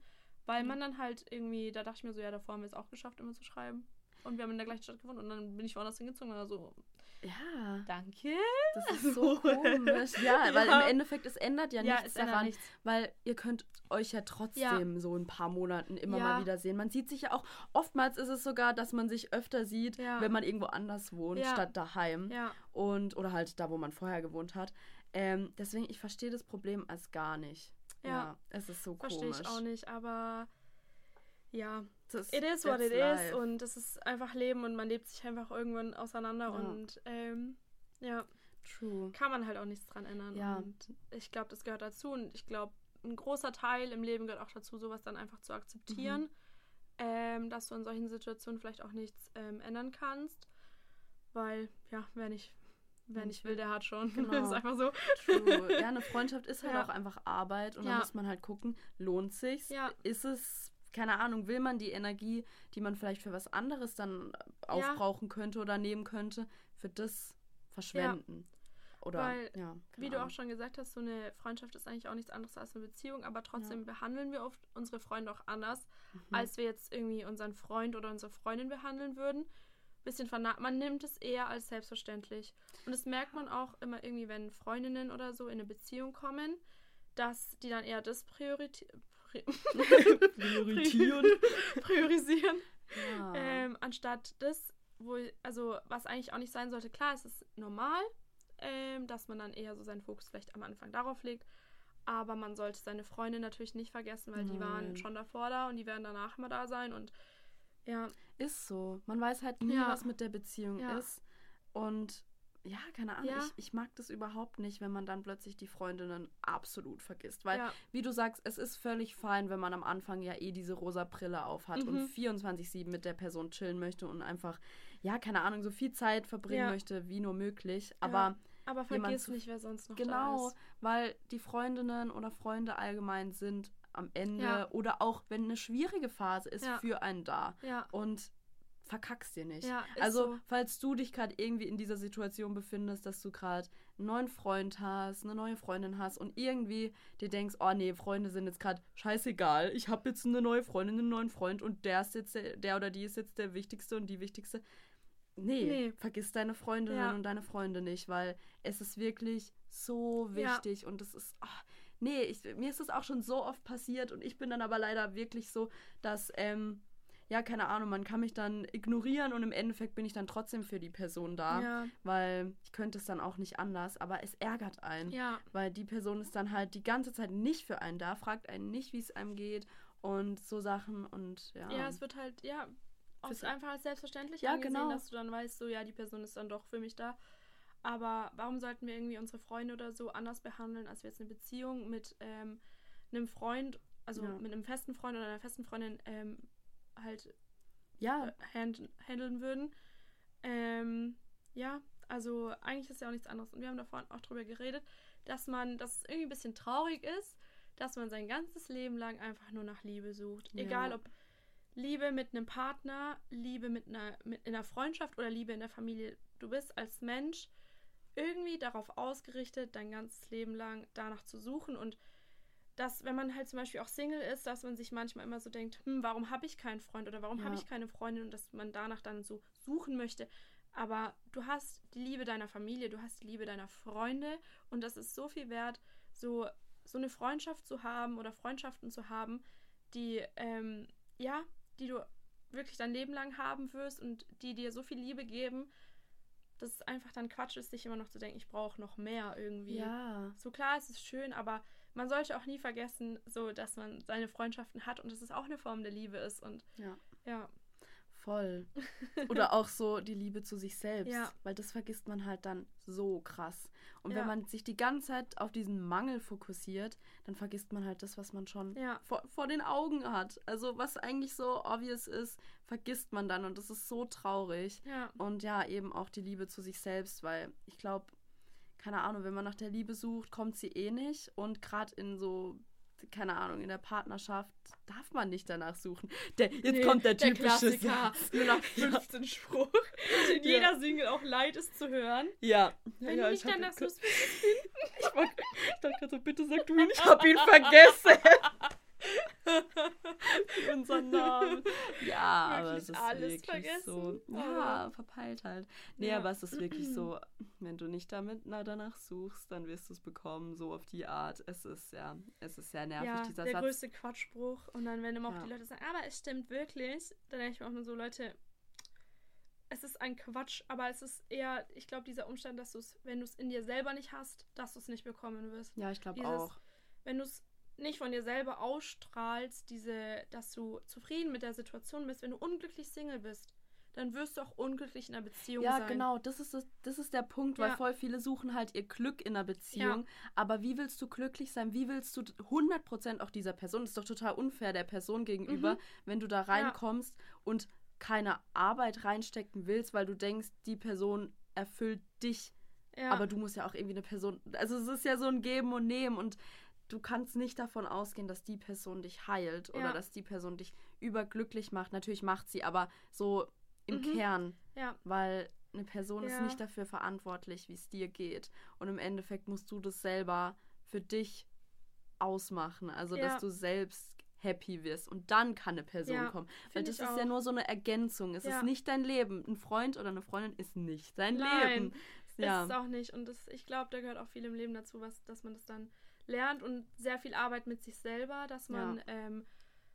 Speaker 1: Weil man dann halt irgendwie, da dachte ich mir so, ja, davor haben wir es auch geschafft, immer zu schreiben. Und wir haben in der gleichen Stadt gewohnt und dann bin ich woanders hingezogen. Also,
Speaker 2: Ja.
Speaker 1: danke.
Speaker 2: Das ist so komisch. Ja, weil
Speaker 1: Ja.
Speaker 2: im Endeffekt, es ändert ja,
Speaker 1: Ja,
Speaker 2: nichts
Speaker 1: ändert
Speaker 2: daran,
Speaker 1: nichts.
Speaker 2: weil ihr könnt euch ja trotzdem so ein paar Monaten immer
Speaker 1: Ja.
Speaker 2: mal wieder sehen. Man sieht sich ja auch, oftmals ist es sogar, dass man sich öfter sieht,
Speaker 1: Ja.
Speaker 2: wenn man irgendwo anders wohnt,
Speaker 1: Ja.
Speaker 2: statt daheim.
Speaker 1: Ja,
Speaker 2: Und, oder halt da, wo man vorher gewohnt hat. Ähm, deswegen, ich verstehe das Problem als gar nicht.
Speaker 1: Ja.
Speaker 2: es ist so
Speaker 1: verstehe
Speaker 2: komisch.
Speaker 1: ich auch nicht. Aber ja,
Speaker 2: Das,
Speaker 1: it is what it
Speaker 2: life.
Speaker 1: is. Und es ist einfach Leben und man lebt sich einfach irgendwann auseinander.
Speaker 2: Ja.
Speaker 1: Und ähm, ja,
Speaker 2: True.
Speaker 1: kann man halt auch nichts dran ändern.
Speaker 2: Ja.
Speaker 1: Und ich glaube, das gehört dazu. Und ich glaube, ein großer Teil im Leben gehört auch dazu, sowas dann einfach zu akzeptieren.
Speaker 2: Mhm.
Speaker 1: Ähm, dass du in solchen Situationen vielleicht auch nichts ähm, ändern kannst. Weil, ja, wer nicht, wer nicht will, der hat schon.
Speaker 2: Genau.
Speaker 1: ist einfach so.
Speaker 2: True. Ja, eine Freundschaft ist halt
Speaker 1: Ja.
Speaker 2: auch einfach Arbeit und
Speaker 1: Ja.
Speaker 2: da muss man halt gucken, lohnt sich's?
Speaker 1: Ja.
Speaker 2: Ist es, keine Ahnung, will man die Energie, die man vielleicht für was anderes dann aufbrauchen könnte oder nehmen könnte, für das verschwenden? Oder,
Speaker 1: Weil,
Speaker 2: ja,
Speaker 1: Wie du auch
Speaker 2: Ahnung.
Speaker 1: schon gesagt hast, so eine Freundschaft ist eigentlich auch nichts anderes als eine Beziehung, aber trotzdem behandeln wir oft unsere Freunde auch anders,
Speaker 2: Mhm.
Speaker 1: als wir jetzt irgendwie unseren Freund oder unsere Freundin behandeln würden. Bisschen verna man nimmt es eher als selbstverständlich. Und das merkt man auch immer irgendwie, wenn Freundinnen oder so in eine Beziehung kommen, dass die dann eher das prioriti pri
Speaker 2: Prioritieren.
Speaker 1: priorisieren,
Speaker 2: Ja.
Speaker 1: ähm, anstatt das, wo, also was eigentlich auch nicht sein sollte. Klar, es ist normal, ähm, dass man dann eher so seinen Fokus vielleicht am Anfang darauf legt. Aber man sollte seine Freunde natürlich nicht vergessen, weil die waren
Speaker 2: Nein.
Speaker 1: schon davor da und die werden danach immer da sein. Und ja,
Speaker 2: Ist so. Man weiß halt nie,
Speaker 1: Ja.
Speaker 2: was mit der Beziehung
Speaker 1: Ja.
Speaker 2: ist. Und ja, keine Ahnung,
Speaker 1: Ja.
Speaker 2: ich, ich mag das überhaupt nicht, wenn man dann plötzlich die Freundinnen absolut vergisst. Weil,
Speaker 1: ja,
Speaker 2: wie du sagst, es ist völlig fein, wenn man am Anfang ja eh diese rosa Brille aufhat
Speaker 1: Mhm.
Speaker 2: und 24-7 mit der Person chillen möchte und einfach, ja, keine Ahnung, so viel Zeit verbringen
Speaker 1: Ja.
Speaker 2: möchte, wie nur möglich. Aber
Speaker 1: aber vergiss nicht, wer sonst noch da
Speaker 2: Genau,
Speaker 1: ist.
Speaker 2: weil die Freundinnen oder Freunde allgemein sind am Ende
Speaker 1: Ja.
Speaker 2: oder auch wenn eine schwierige Phase ist,
Speaker 1: Ja.
Speaker 2: für einen da.
Speaker 1: Ja,
Speaker 2: Und verkackst dir nicht.
Speaker 1: ja
Speaker 2: also,
Speaker 1: so.
Speaker 2: falls du dich gerade irgendwie in dieser Situation befindest, dass du gerade einen neuen Freund hast, eine neue Freundin hast und irgendwie dir denkst, oh nee, Freunde sind jetzt gerade scheißegal, ich habe jetzt eine neue Freundin, einen neuen Freund und der ist jetzt der, der oder die ist jetzt der wichtigste und die wichtigste. Nee,
Speaker 1: Nee.
Speaker 2: vergiss deine Freundinnen
Speaker 1: Ja.
Speaker 2: und deine Freunde nicht, weil es ist wirklich so
Speaker 1: Ja.
Speaker 2: wichtig und es ist. ah, nee, ich, mir ist das auch schon so oft passiert und ich bin dann aber leider wirklich so, dass, ähm, ja, keine Ahnung, man kann mich dann ignorieren und im Endeffekt bin ich dann trotzdem für die Person da,
Speaker 1: Ja,
Speaker 2: weil ich könnte es dann auch nicht anders, aber es ärgert einen,
Speaker 1: ja,
Speaker 2: weil die Person ist dann halt die ganze Zeit nicht für einen da, fragt einen nicht, wie es einem geht und so Sachen und ja.
Speaker 1: ja, es wird halt, ja,
Speaker 2: Fürs-
Speaker 1: einfach als selbstverständlich
Speaker 2: Ja,
Speaker 1: angesehen,
Speaker 2: genau.
Speaker 1: dass du dann weißt, so, ja, die Person ist dann doch für mich da. Aber warum sollten wir irgendwie unsere Freunde oder so anders behandeln, als wir jetzt eine Beziehung mit ähm, einem Freund, also
Speaker 2: Ja.
Speaker 1: mit einem festen Freund oder einer festen Freundin ähm, halt
Speaker 2: ja,
Speaker 1: äh, hand, handeln würden. Ähm, ja, also eigentlich ist ja auch nichts anderes. Und wir haben da vorhin auch drüber geredet, dass man, dass es irgendwie ein bisschen traurig ist, dass man sein ganzes Leben lang einfach nur nach Liebe sucht.
Speaker 2: Ja.
Speaker 1: Egal ob Liebe mit einem Partner, Liebe mit einer, mit in einer Freundschaft oder Liebe in der Familie. Du bist als Mensch irgendwie darauf ausgerichtet, dein ganzes Leben lang danach zu suchen und dass, wenn man halt zum Beispiel auch Single ist, dass man sich manchmal immer so denkt, hm, warum habe ich keinen Freund oder warum habe
Speaker 2: Ja.
Speaker 1: ich keine Freundin und dass man danach dann so suchen möchte. Aber du hast die Liebe deiner Familie, du hast die Liebe deiner Freunde und das ist so viel wert, so, so eine Freundschaft zu haben oder Freundschaften zu haben, die, ähm, ja, die du wirklich dein Leben lang haben wirst und die dir so viel Liebe geben, dass es einfach dann Quatsch ist, sich immer noch zu denken, ich brauche noch mehr irgendwie.
Speaker 2: ja.
Speaker 1: So klar, es ist schön, aber man sollte auch nie vergessen, so dass man seine Freundschaften hat und dass es auch eine Form der Liebe ist. Und
Speaker 2: Ja.
Speaker 1: ja,
Speaker 2: Voll. Oder auch so die Liebe zu sich selbst.
Speaker 1: Ja.
Speaker 2: Weil das vergisst man halt dann so krass. Und
Speaker 1: Ja.
Speaker 2: wenn man sich die ganze Zeit auf diesen Mangel fokussiert, dann vergisst man halt das, was man schon
Speaker 1: ja,
Speaker 2: vor, vor den Augen hat. Also was eigentlich so obvious ist, vergisst man dann. Und das ist so traurig. Und ja, eben auch die Liebe zu sich selbst, weil ich glaube, keine Ahnung, wenn man nach der Liebe sucht, kommt sie eh nicht. Und gerade in so keine Ahnung, in der Partnerschaft darf man nicht danach suchen. Der, jetzt
Speaker 1: Nee,
Speaker 2: kommt der
Speaker 1: der
Speaker 2: typische
Speaker 1: Klassiker.
Speaker 2: Satz.
Speaker 1: Nur nach 15 Spruch. Den
Speaker 2: Ja.
Speaker 1: jeder Single auch leid ist zu hören.
Speaker 2: Ja.
Speaker 1: Wenn
Speaker 2: ja,
Speaker 1: du nicht
Speaker 2: ich hab
Speaker 1: danach
Speaker 2: ihn-
Speaker 1: suchst,
Speaker 2: ich, ich dachte gerade so, bitte sag du ihn, ich hab ihn vergessen. Unseren Namen. Ja, aber es ist
Speaker 1: alles
Speaker 2: wirklich
Speaker 1: vergessen?
Speaker 2: so. Ja, verpeilt halt. Nee,
Speaker 1: Ja.
Speaker 2: aber es ist wirklich so, wenn du nicht damit na, danach suchst, dann wirst du es bekommen, so auf die Art. Es ist ja, es ist sehr nervig,
Speaker 1: ja,
Speaker 2: dieser
Speaker 1: der
Speaker 2: Satz.
Speaker 1: größte Quatschspruch. Und dann, wenn immer
Speaker 2: Ja.
Speaker 1: auch die Leute sagen, aber es stimmt wirklich, dann denke ich mir auch nur so, Leute, es ist ein Quatsch, aber es ist eher, ich glaube, dieser Umstand, dass du es, wenn du es in dir selber nicht hast, dass du es nicht bekommen wirst.
Speaker 2: Ja, ich glaube auch.
Speaker 1: Wenn du es nicht von dir selber ausstrahlst, diese, dass du zufrieden mit der Situation bist, wenn du unglücklich Single bist, dann wirst du auch unglücklich in einer Beziehung
Speaker 2: Ja,
Speaker 1: sein.
Speaker 2: genau, das ist, das, das ist der Punkt, weil
Speaker 1: Ja.
Speaker 2: voll viele suchen halt ihr Glück in einer Beziehung. Aber wie willst du glücklich sein? Wie willst du 100% auch dieser Person, das ist doch total unfair der Person gegenüber,
Speaker 1: Mhm.
Speaker 2: wenn du da reinkommst und keine Arbeit reinstecken willst, weil du denkst, die Person erfüllt dich.
Speaker 1: Ja.
Speaker 2: Aber du musst ja auch irgendwie eine Person, also es ist ja so ein Geben und Nehmen und du kannst nicht davon ausgehen, dass die Person dich heilt oder
Speaker 1: Ja.
Speaker 2: dass die Person dich überglücklich macht. Natürlich macht sie, aber so im
Speaker 1: Mhm.
Speaker 2: Kern
Speaker 1: ja.
Speaker 2: weil eine Person ist
Speaker 1: Ja.
Speaker 2: nicht dafür verantwortlich, wie es dir geht. Und im Endeffekt musst du das selber für dich ausmachen. Also,
Speaker 1: Ja.
Speaker 2: dass du selbst happy wirst. Und dann kann eine Person
Speaker 1: Ja,
Speaker 2: kommen. Weil das ist ja
Speaker 1: auch.
Speaker 2: nur so eine Ergänzung. Es
Speaker 1: Ja.
Speaker 2: ist nicht dein Leben. Ein Freund oder eine Freundin ist nicht dein
Speaker 1: Nein,
Speaker 2: Leben. Ja.
Speaker 1: Ist es auch nicht. Und das, ich glaube, da gehört auch viel im Leben dazu, was, dass man das dann lernt und sehr viel Arbeit mit sich selber, dass man
Speaker 2: Ja.
Speaker 1: ähm,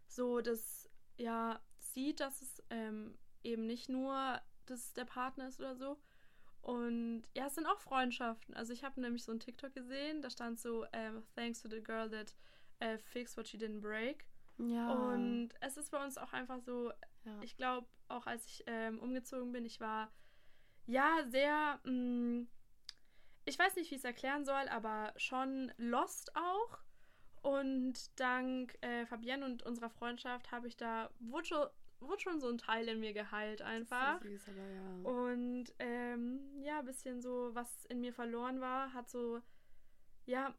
Speaker 1: so das ja sieht, dass es ähm, eben nicht nur dass der Partner ist oder so. Und ja, es sind auch Freundschaften. Also ich habe nämlich so ein TikTok gesehen, da stand so, ähm, thanks to the girl that äh, fixed what she didn't break.
Speaker 2: ja.
Speaker 1: Und es ist bei uns auch einfach so,
Speaker 2: ja.
Speaker 1: ich glaube, auch als ich ähm, umgezogen bin, ich war ja sehr, mh, ich weiß nicht, wie ich es erklären soll, aber schon lost auch. Und dank äh, Fabienne und unserer Freundschaft habe ich da, wurde schon, wurde schon so ein Teil in mir geheilt einfach.
Speaker 2: So süß, aber ja.
Speaker 1: Und ähm, ja, ein bisschen so, was in mir verloren war, hat so, ja,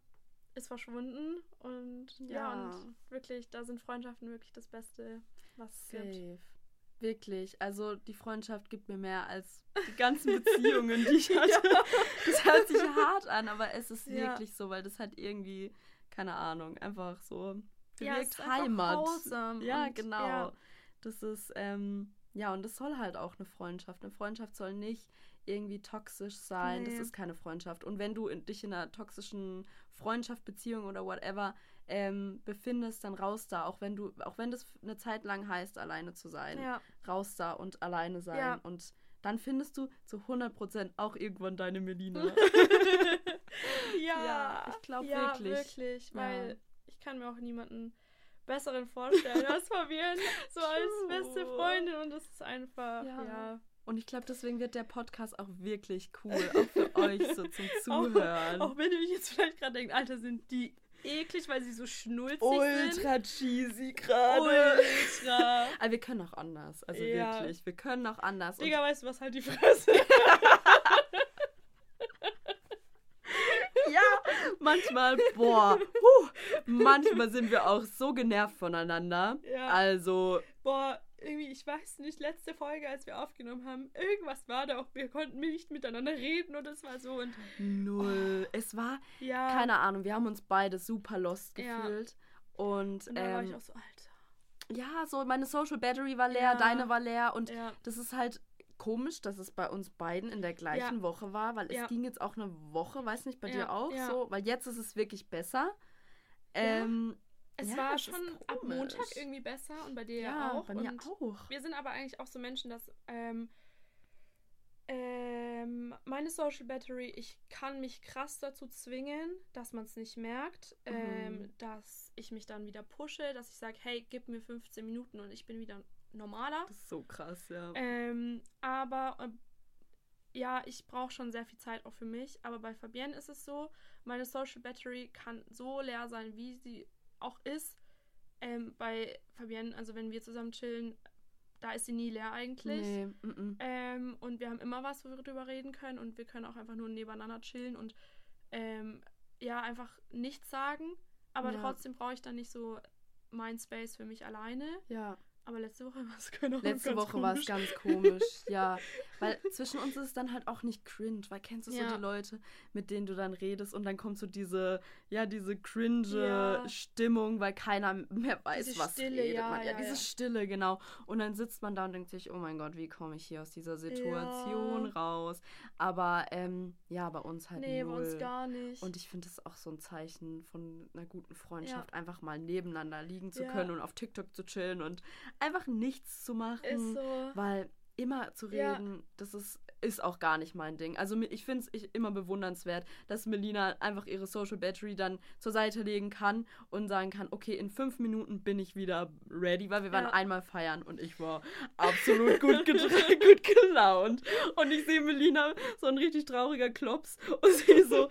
Speaker 1: ist verschwunden. Und ja,
Speaker 2: Ja.
Speaker 1: und wirklich, da sind Freundschaften wirklich das Beste, was es gibt.
Speaker 2: Wirklich. Also die Freundschaft gibt mir mehr als die ganzen Beziehungen, die ich hatte. Das hört sich hart an, aber es ist
Speaker 1: Ja.
Speaker 2: wirklich so, weil das hat irgendwie, keine Ahnung, einfach so
Speaker 1: Ja,
Speaker 2: bewirkt
Speaker 1: einfach
Speaker 2: Heimat. Ja, genau.
Speaker 1: ja.
Speaker 2: Das ist, ähm, ja, und das soll halt auch eine Freundschaft. Eine Freundschaft soll nicht irgendwie toxisch sein.
Speaker 1: Nee.
Speaker 2: Das ist keine Freundschaft. Und wenn du in, dich in einer toxischen Freundschaft, Beziehung oder whatever ähm, befindest, dann raus da. Auch wenn du, auch wenn das eine Zeit lang heißt, alleine zu sein.
Speaker 1: Ja,
Speaker 2: Raus da und alleine sein.
Speaker 1: Ja.
Speaker 2: Und dann findest du zu 100% auch irgendwann deine Melina.
Speaker 1: ja,
Speaker 2: Ja, ich glaub
Speaker 1: ja,
Speaker 2: wirklich.
Speaker 1: wirklich, weil ich kann mir auch niemanden besseren vorstellen als Fabienne, so als beste. Freundin und das ist einfach,
Speaker 2: Ja. Und ich glaube, deswegen wird der Podcast auch wirklich cool. Auch für euch so zum
Speaker 1: Auch-
Speaker 2: Zuhören.
Speaker 1: Auch wenn ihr euch jetzt vielleicht gerade denkt, Alter, sind die eklig, weil sie so schnulzig sind.
Speaker 2: ultra cheesy gerade.
Speaker 1: Ultra.
Speaker 2: Aber wir können auch anders. Also
Speaker 1: Ja.
Speaker 2: wirklich, wir können auch anders.
Speaker 1: Digga, weißt du was, halt die Fresse.
Speaker 2: ja, manchmal, boah, huh, manchmal sind wir auch so genervt voneinander.
Speaker 1: Ja.
Speaker 2: Also,
Speaker 1: Boah, irgendwie, ich weiß nicht, letzte Folge, als wir aufgenommen haben, irgendwas war da auch, wir konnten nicht miteinander reden und es war so und
Speaker 2: null. Es war,
Speaker 1: ja.
Speaker 2: keine Ahnung, wir haben uns beide super lost
Speaker 1: Ja.
Speaker 2: gefühlt. Und,
Speaker 1: Und dann war ich
Speaker 2: ähm,
Speaker 1: auch so, Alter.
Speaker 2: ja, so meine Social Battery war leer,
Speaker 1: Ja.
Speaker 2: deine war leer und
Speaker 1: Ja.
Speaker 2: das ist halt komisch, dass es bei uns beiden in der gleichen
Speaker 1: Ja.
Speaker 2: Woche war, weil
Speaker 1: Ja.
Speaker 2: es ging jetzt auch eine Woche, weiß nicht, bei
Speaker 1: Ja,
Speaker 2: dir auch
Speaker 1: ja.
Speaker 2: so, weil jetzt ist es wirklich besser. Ähm,
Speaker 1: Es
Speaker 2: Ja,
Speaker 1: war schon ab. Montag irgendwie besser und bei dir
Speaker 2: ja,
Speaker 1: auch.
Speaker 2: bei mir
Speaker 1: und
Speaker 2: auch.
Speaker 1: Wir sind aber eigentlich auch so Menschen, dass ähm, ähm, meine Social Battery, ich kann mich krass dazu zwingen, dass man es nicht merkt, ähm,
Speaker 2: Mhm.
Speaker 1: dass ich mich dann wieder pushe, dass ich sage, hey, gib mir 15 Minuten und ich bin wieder normaler.
Speaker 2: Das ist so krass, ja.
Speaker 1: Ähm, aber ähm, ja, ich brauche schon sehr viel Zeit auch für mich. Aber bei Fabienne ist es so, meine Social Battery kann so leer sein, wie sie auch ist. Ähm, bei Fabienne, also wenn wir zusammen chillen, da ist sie nie leer eigentlich.
Speaker 2: Nee, mm -mm.
Speaker 1: Ähm, und wir haben immer was, wo wir drüber reden können und wir können auch einfach nur nebeneinander chillen und ähm, ja, einfach nichts sagen. aber
Speaker 2: Ja.
Speaker 1: trotzdem brauche ich dann nicht so mein Space für mich alleine.
Speaker 2: Ja.
Speaker 1: Aber letzte Woche war es Ahnung,
Speaker 2: Letzte
Speaker 1: ganz
Speaker 2: Woche war es
Speaker 1: komisch.
Speaker 2: ganz komisch, ja. Weil zwischen uns ist es dann halt auch nicht cringe, weil kennst du so
Speaker 1: Ja.
Speaker 2: die Leute, mit denen du dann redest und dann kommt so diese, ja, diese cringe
Speaker 1: Ja.
Speaker 2: Stimmung, weil keiner mehr weiß,
Speaker 1: Diese
Speaker 2: was
Speaker 1: Stille,
Speaker 2: redet
Speaker 1: ja,
Speaker 2: man. Ja,
Speaker 1: ja,
Speaker 2: diese. Stille, genau. Und dann sitzt man da und denkt sich, oh mein Gott, wie komme ich hier aus dieser Situation raus? Aber, ähm, ja, bei uns halt
Speaker 1: Nee,
Speaker 2: null.
Speaker 1: bei uns gar nicht.
Speaker 2: Und ich finde es auch so ein Zeichen von einer guten Freundschaft, einfach mal nebeneinander liegen zu können und auf TikTok zu chillen und einfach nichts zu machen.
Speaker 1: ist so.
Speaker 2: Weil immer zu reden, das ist, ist auch gar nicht mein Ding. Also ich finde es immer bewundernswert, dass Melina einfach ihre Social Battery dann zur Seite legen kann und sagen kann, okay, in fünf Minuten bin ich wieder ready, weil wir waren
Speaker 1: Ja.
Speaker 2: einmal feiern und ich war absolut gut, gut gelaunt. Und ich sehe Melina so ein richtig trauriger Klops und sie so,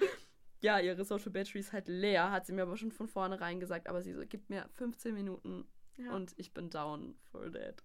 Speaker 2: ja, ihre Social Battery ist halt leer, hat sie mir aber schon von vornherein gesagt, aber sie so, gib mir 15 Minuten
Speaker 1: Ja.
Speaker 2: und ich bin down for that.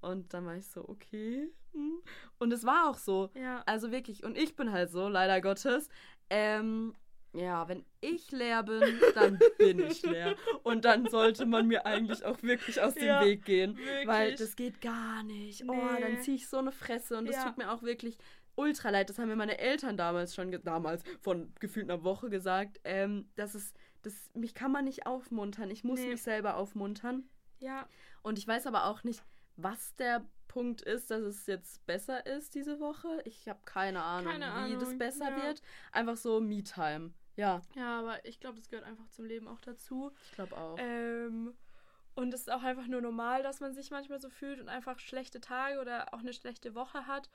Speaker 2: Und dann war ich so, okay. hm. Und es war auch so.
Speaker 1: ja.
Speaker 2: Also wirklich. Und ich bin halt so, leider Gottes. Ähm, ja, wenn ich leer bin, dann bin ich leer. Und dann sollte man mir eigentlich auch wirklich aus dem
Speaker 1: Ja,
Speaker 2: Weg gehen. Weil
Speaker 1: wirklich.
Speaker 2: das geht gar nicht. Oh,
Speaker 1: Nee.
Speaker 2: dann ziehe ich so eine Fresse und das
Speaker 1: Ja.
Speaker 2: tut mir auch wirklich ultra leid. Das haben mir meine Eltern damals schon, damals von gefühlt einer Woche gesagt. Ähm, das ist, das, mich kann man nicht aufmuntern. Ich muss
Speaker 1: Nee.
Speaker 2: mich selber aufmuntern.
Speaker 1: Ja,
Speaker 2: Und ich weiß aber auch nicht, was der Punkt ist, dass es jetzt besser ist diese Woche. Ich habe keine Ahnung,
Speaker 1: Keine
Speaker 2: wie das
Speaker 1: Ahnung,
Speaker 2: besser
Speaker 1: ja.
Speaker 2: wird. Einfach so Me-Time. Ja,
Speaker 1: ja, aber ich glaube, das gehört einfach zum Leben auch dazu.
Speaker 2: ich glaube auch.
Speaker 1: Ähm, und es ist auch einfach nur normal, dass man sich manchmal so fühlt und einfach schlechte Tage oder auch eine schlechte Woche hat.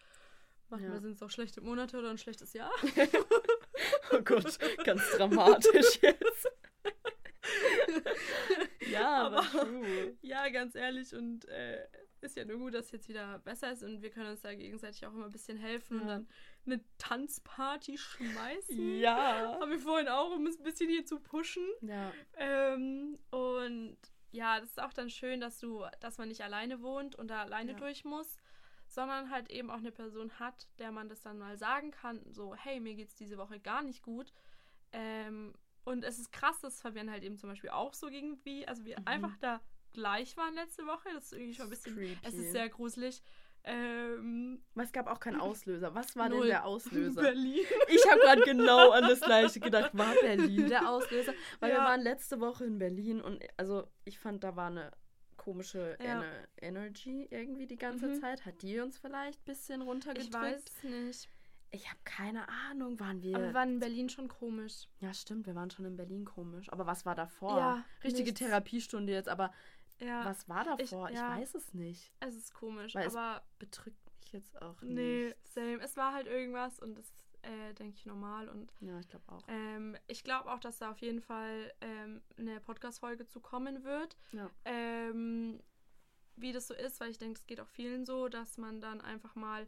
Speaker 1: Manchmal
Speaker 2: Ja.
Speaker 1: sind es auch schlechte Monate oder ein schlechtes Jahr.
Speaker 2: oh Gott, ganz dramatisch jetzt. ja, aber, true.
Speaker 1: ja, ganz ehrlich. Und äh, ist ja nur gut, dass es jetzt wieder besser ist und wir können uns da gegenseitig auch immer ein bisschen helfen und
Speaker 2: Ja.
Speaker 1: dann eine Tanzparty schmeißen.
Speaker 2: Ja.
Speaker 1: Haben wir vorhin auch, um es ein bisschen hier zu pushen.
Speaker 2: Ja,
Speaker 1: Ähm, und ja, das ist auch dann schön, dass du, dass man nicht alleine wohnt und da alleine
Speaker 2: Ja.
Speaker 1: durch muss, sondern halt eben auch eine Person hat, der man das dann mal sagen kann, so, hey, mir geht's diese Woche gar nicht gut. Ähm, und es ist krass, dass Fabian halt eben zum Beispiel auch so irgendwie, also wir
Speaker 2: Mhm.
Speaker 1: einfach da gleich waren letzte Woche. Das ist irgendwie schon ein bisschen,
Speaker 2: creepy.
Speaker 1: es ist sehr gruselig. Ähm,
Speaker 2: es gab auch keinen Auslöser. Was war denn der Auslöser?
Speaker 1: Berlin.
Speaker 2: Ich habe gerade genau an das gleiche gedacht. War Berlin der Auslöser? Weil wir
Speaker 1: Ja.
Speaker 2: waren letzte Woche in Berlin und also ich fand, da war eine komische
Speaker 1: Ja.
Speaker 2: Ener Energy irgendwie die ganze
Speaker 1: Mhm.
Speaker 2: Zeit. Hat die uns vielleicht ein bisschen runtergedrückt?
Speaker 1: Ich weiß es nicht.
Speaker 2: Ich habe keine Ahnung, waren wir.
Speaker 1: Aber wir waren in Berlin schon komisch.
Speaker 2: ja, stimmt, wir waren schon in Berlin komisch. Aber was war davor?
Speaker 1: Ja,
Speaker 2: Richtige
Speaker 1: nichts.
Speaker 2: Therapiestunde jetzt, aber
Speaker 1: Ja,
Speaker 2: was war davor? Ich,
Speaker 1: ja.
Speaker 2: weiß es nicht.
Speaker 1: es ist komisch,
Speaker 2: Weil es
Speaker 1: aber
Speaker 2: Bedrückt mich jetzt auch
Speaker 1: nee,
Speaker 2: nicht.
Speaker 1: same. Es war halt irgendwas und das äh, denke ich normal und
Speaker 2: Ja, ich glaube auch.
Speaker 1: ähm, ich glaube auch, dass da auf jeden Fall ähm, eine Podcast-Folge zu kommen wird.
Speaker 2: Ja.
Speaker 1: Ähm, wie das so ist, weil ich denke, es geht auch vielen so, dass man dann einfach mal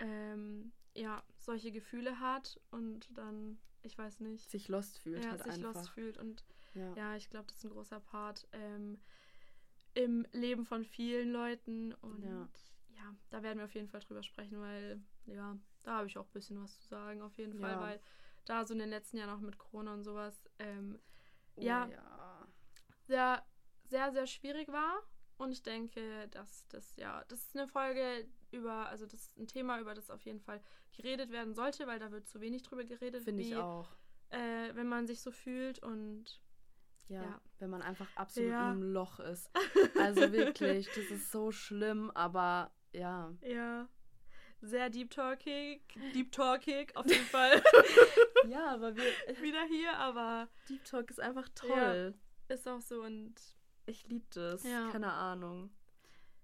Speaker 1: ähm, ja, solche Gefühle hat und dann, ich weiß nicht,
Speaker 2: Sich lost fühlt
Speaker 1: ja,
Speaker 2: halt
Speaker 1: sich
Speaker 2: einfach.
Speaker 1: lost fühlt und
Speaker 2: Ja.
Speaker 1: ja, ich glaube, das ist ein großer Part ähm, im Leben von vielen Leuten. Und
Speaker 2: Ja.
Speaker 1: ja. da werden wir auf jeden Fall drüber sprechen, weil ja, da habe ich auch ein bisschen was zu sagen, auf jeden Fall,
Speaker 2: Ja.
Speaker 1: weil da so in den letzten Jahren auch mit Corona und sowas ähm,
Speaker 2: Oh,
Speaker 1: ja.
Speaker 2: ja.
Speaker 1: sehr, sehr, sehr schwierig war. Und ich denke, dass das, ja, das ist eine Folge über, also das ist ein Thema, über das auf jeden Fall geredet werden sollte, weil da wird zu wenig drüber geredet,
Speaker 2: Finde ich auch.
Speaker 1: Äh, wenn man sich so fühlt und
Speaker 2: Ja,
Speaker 1: Ja.
Speaker 2: wenn man einfach absolut
Speaker 1: Ja.
Speaker 2: im Loch ist. Also wirklich, das ist so schlimm, aber ja.
Speaker 1: Ja. Sehr deep talking. Deep talking, auf jeden Fall.
Speaker 2: Ja, aber wir,
Speaker 1: Wieder hier, aber
Speaker 2: Deep Talk ist einfach toll.
Speaker 1: ist auch so und
Speaker 2: Ich liebe das.
Speaker 1: Ja.
Speaker 2: Keine Ahnung.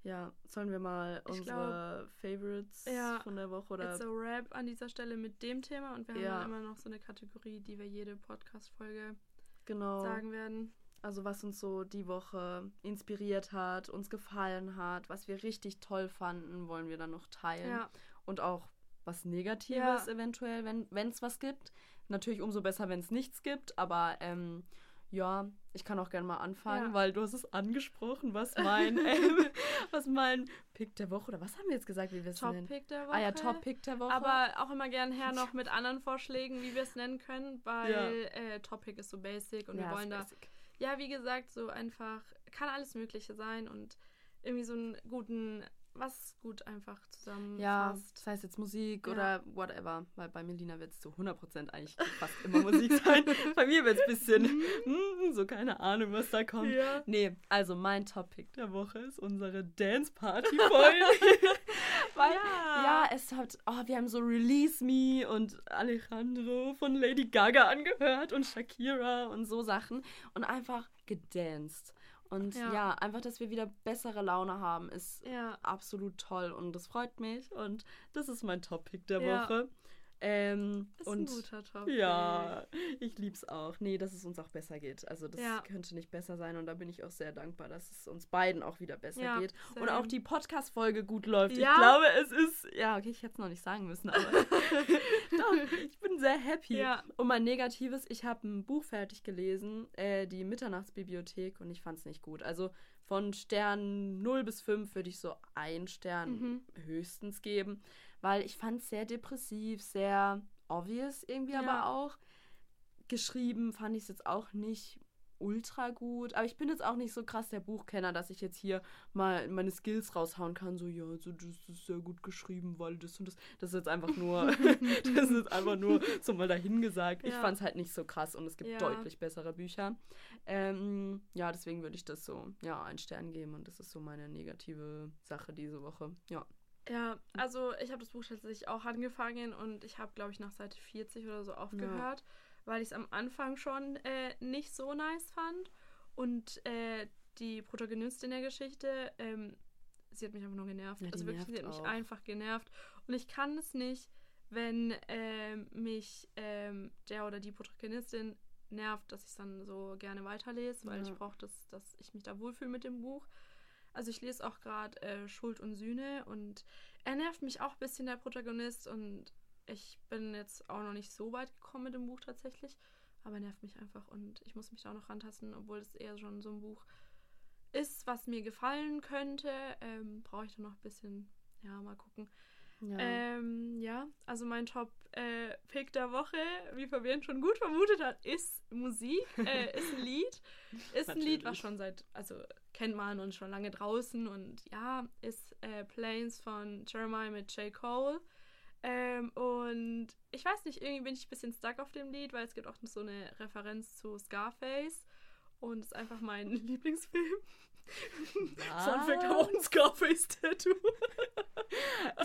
Speaker 2: Ja, sollen wir mal
Speaker 1: Ich
Speaker 2: unsere Favorites
Speaker 1: Ja,
Speaker 2: von der Woche oder
Speaker 1: it's a wrap an dieser Stelle mit dem Thema und wir
Speaker 2: Ja.
Speaker 1: haben dann immer noch so eine Kategorie, die wir jede Podcast-Folge
Speaker 2: genau.
Speaker 1: sagen werden.
Speaker 2: Also was uns so die Woche inspiriert hat, uns gefallen hat, was wir richtig toll fanden, wollen wir dann noch teilen.
Speaker 1: Ja,
Speaker 2: Und auch was Negatives eventuell, wenn es was gibt. Natürlich umso besser, wenn es nichts gibt, aber ähm, ja, ich kann auch gerne mal anfangen, ja. weil du hast es angesprochen, was mein, ähm, was mein Pick der Woche, oder was haben wir jetzt gesagt, wie wir es nennen? Top-Pick der Woche.
Speaker 1: Ah ja, Top-Pick der Woche. Aber auch immer gerne her noch mit anderen Vorschlägen, wie wir es nennen können, weil ja. äh, Top-Pick ist so basic und ja, wir wollen da, basic. ja, wie gesagt, so einfach, kann alles Mögliche sein und irgendwie so einen guten was gut einfach zusammenfasst.
Speaker 2: Ja, das heißt jetzt Musik ja. oder whatever. Weil bei Melina wird es zu 100% eigentlich fast immer Musik sein. bei mir wird es ein bisschen mm, so keine Ahnung, was da kommt. Ja. Nee, also mein Topic der Woche ist unsere Dance-Party-Folge. weil, ja. ja, es hat, oh, wir haben so Release Me und Alejandro von Lady Gaga angehört und Shakira und so Sachen und einfach gedanced. Und ja. ja. einfach, dass wir wieder bessere Laune haben, ist ja. absolut toll und das freut mich. Und das ist mein Topic der ja. Woche. Ähm, ist und, ein guter Topic. Ja, ich lieb's auch. Nee, dass es uns auch besser geht. Also das ja. könnte nicht besser sein und da bin ich auch sehr dankbar, dass es uns beiden auch wieder besser ja, geht. Same. Und auch die Podcast-Folge gut läuft. Ja. Ich glaube, es ist. Ja, okay, ich hätte es noch nicht sagen müssen, aber doch, ich bin sehr happy. Und mein Negatives, ich habe ein Buch fertig gelesen, äh, die Mitternachtsbibliothek, und ich fand es nicht gut. Also von Stern 0 bis 5 würde ich so einen Stern mhm. höchstens geben weil ich fand es sehr depressiv, sehr obvious irgendwie ja. aber auch. Geschrieben fand ich es jetzt auch nicht ultra gut, aber ich bin jetzt auch nicht so krass der Buchkenner, dass ich jetzt hier mal meine Skills raushauen kann, so ja, also das ist sehr gut geschrieben, weil das und das, das ist jetzt einfach nur, das ist einfach nur so mal dahingesagt. Ja. Ich fand es halt nicht so krass und es gibt ja. deutlich bessere Bücher. Ähm, ja, deswegen würde ich das so, ja, einen Stern geben und das ist so meine negative Sache diese Woche. Ja.
Speaker 1: Ja, also ich habe das Buch tatsächlich auch angefangen und ich habe, glaube ich, nach Seite 40 oder so aufgehört, ja. weil ich es am Anfang schon äh, nicht so nice fand. Und äh, die Protagonistin der Geschichte, ähm, sie hat mich einfach nur genervt. Ja, also wirklich, sie hat mich auch. einfach genervt. Und ich kann es nicht, wenn ähm, mich ähm, der oder die Protagonistin nervt, dass ich es dann so gerne weiterlese, weil ja. ich brauche das, dass ich mich da wohlfühle mit dem Buch. Also ich lese auch gerade äh, Schuld und Sühne und er nervt mich auch ein bisschen, der Protagonist. Und ich bin jetzt auch noch nicht so weit gekommen mit dem Buch tatsächlich. Aber er nervt mich einfach und ich muss mich da auch noch rantasten, obwohl es eher schon so ein Buch ist, was mir gefallen könnte. Ähm, Brauche ich dann noch ein bisschen, ja, mal gucken. Ja, ähm, ja also mein Top-Pick äh, der Woche, wie Fabian schon gut vermutet hat, ist Musik, äh, ist ein Lied. Ist ein Lied, was schon seit, also kennt man und schon lange draußen und ja, ist äh, Planes von Jeremiah mit J. Cole. Ähm, und ich weiß nicht, irgendwie bin ich ein bisschen stuck auf dem Lied, weil es gibt auch so eine Referenz zu Scarface und es ist einfach mein Lieblingsfilm. Fun Fact, auch ein Scarface-Tattoo.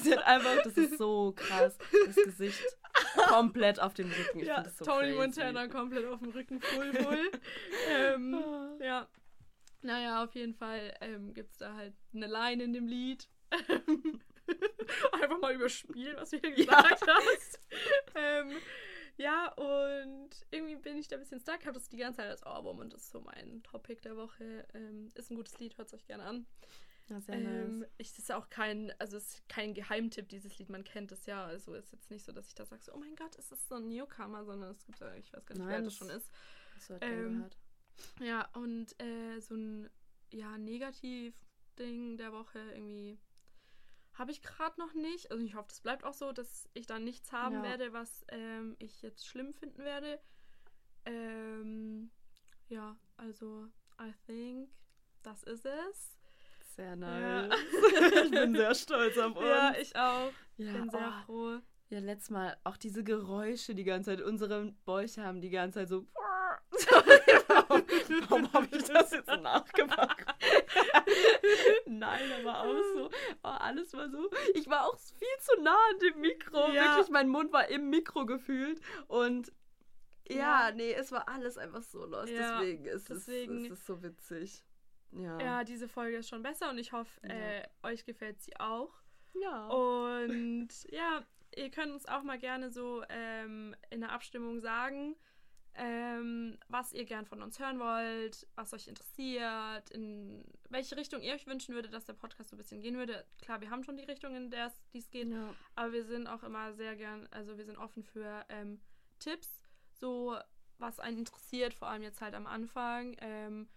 Speaker 2: Sie hat einfach, das ist so krass, das Gesicht komplett auf dem Rücken. Ich
Speaker 1: ja, so Tony crazy. Montana komplett auf dem Rücken, full, full. ähm, ja, naja, auf jeden Fall ähm, gibt es da halt eine Line in dem Lied. Einfach mal überspielen, was du hier gesagt ja. hast. ähm, ja, und irgendwie bin ich da ein bisschen stuck. Ich habe das die ganze Zeit als Ohrwurm und das ist so mein Topic der Woche. Ähm, ist ein gutes Lied, hört es euch gerne an. Ja, sehr ähm, nice. Ich, das ist auch kein, also ist kein Geheimtipp, dieses Lied, man kennt es ja. Also ist jetzt nicht so, dass ich da sage, so, oh mein Gott, ist das so ein Newcomer, sondern es gibt ja, ich weiß gar nicht, Nein, wer das, das schon ist. Das ähm, gehört. Ja, und äh, so ein ja, Negativ-Ding der Woche irgendwie habe ich gerade noch nicht. Also ich hoffe, das bleibt auch so, dass ich dann nichts haben ja. werde, was ähm, ich jetzt schlimm finden werde. Ähm, ja, also I think das ist es.
Speaker 2: Sehr nice. Ja. ich bin sehr stolz auf uns.
Speaker 1: Ja, ich auch. Ja, bin sehr oh. froh.
Speaker 2: Ja, letztes Mal auch diese Geräusche die ganze Zeit. Unsere Bäuche haben die ganze Zeit so warum, warum habe ich das jetzt nachgemacht? Nein, aber auch so. Oh, alles war so. Ich war auch viel zu nah an dem Mikro. Ja. Wirklich, mein Mund war im Mikro gefühlt. Und ja, ja. nee, es war alles einfach so los. Ja, deswegen, ist, deswegen es, es ist so witzig. Ja.
Speaker 1: ja, diese Folge ist schon besser und ich hoffe, äh, euch gefällt sie auch. Ja. Und ja, ihr könnt uns auch mal gerne so ähm, in der Abstimmung sagen, ähm, was ihr gern von uns hören wollt, was euch interessiert, in welche Richtung ihr euch wünschen würdet, dass der Podcast so ein bisschen gehen würde. Klar, wir haben schon die Richtung, in der es geht, ja. aber wir sind auch immer sehr gern, also wir sind offen für ähm, Tipps, so was einen interessiert, vor allem jetzt halt am Anfang, ähm,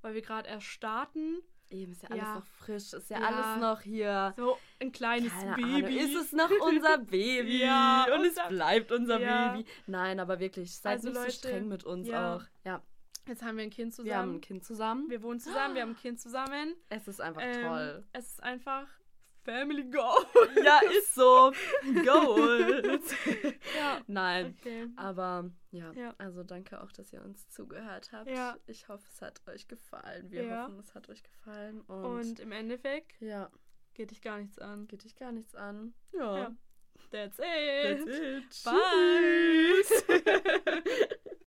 Speaker 1: weil wir gerade erst starten.
Speaker 2: Eben, ist ja alles
Speaker 1: Ja.
Speaker 2: noch frisch, ist ja,
Speaker 1: Ja.
Speaker 2: alles noch hier.
Speaker 1: So ein kleines
Speaker 2: Keine
Speaker 1: Baby.
Speaker 2: Ahnung, ist es noch unser Baby?
Speaker 1: Ja,
Speaker 2: und es
Speaker 1: unser-
Speaker 2: bleibt unser
Speaker 1: Ja.
Speaker 2: Baby. Nein, aber wirklich, seid
Speaker 1: Also,
Speaker 2: nicht
Speaker 1: Leute,
Speaker 2: so streng mit uns auch. Ja,
Speaker 1: Jetzt haben wir ein Kind zusammen.
Speaker 2: wir haben ein Kind zusammen.
Speaker 1: Wir wohnen zusammen, wir haben ein Kind zusammen.
Speaker 2: Es ist einfach
Speaker 1: Ähm,
Speaker 2: toll.
Speaker 1: Es ist einfach Family Goal.
Speaker 2: Ja, ist so. Goals.
Speaker 1: ja.
Speaker 2: Nein,
Speaker 1: Okay.
Speaker 2: aber ja,
Speaker 1: Ja.
Speaker 2: also danke auch, dass ihr uns zugehört habt.
Speaker 1: Ja.
Speaker 2: Ich hoffe, es hat euch gefallen. Wir
Speaker 1: Ja.
Speaker 2: hoffen, es hat euch gefallen. Und,
Speaker 1: Und im Endeffekt
Speaker 2: ja,
Speaker 1: geht dich gar nichts an.
Speaker 2: geht dich gar nichts an. Ja.
Speaker 1: That's it.
Speaker 2: That's it.
Speaker 1: Bye.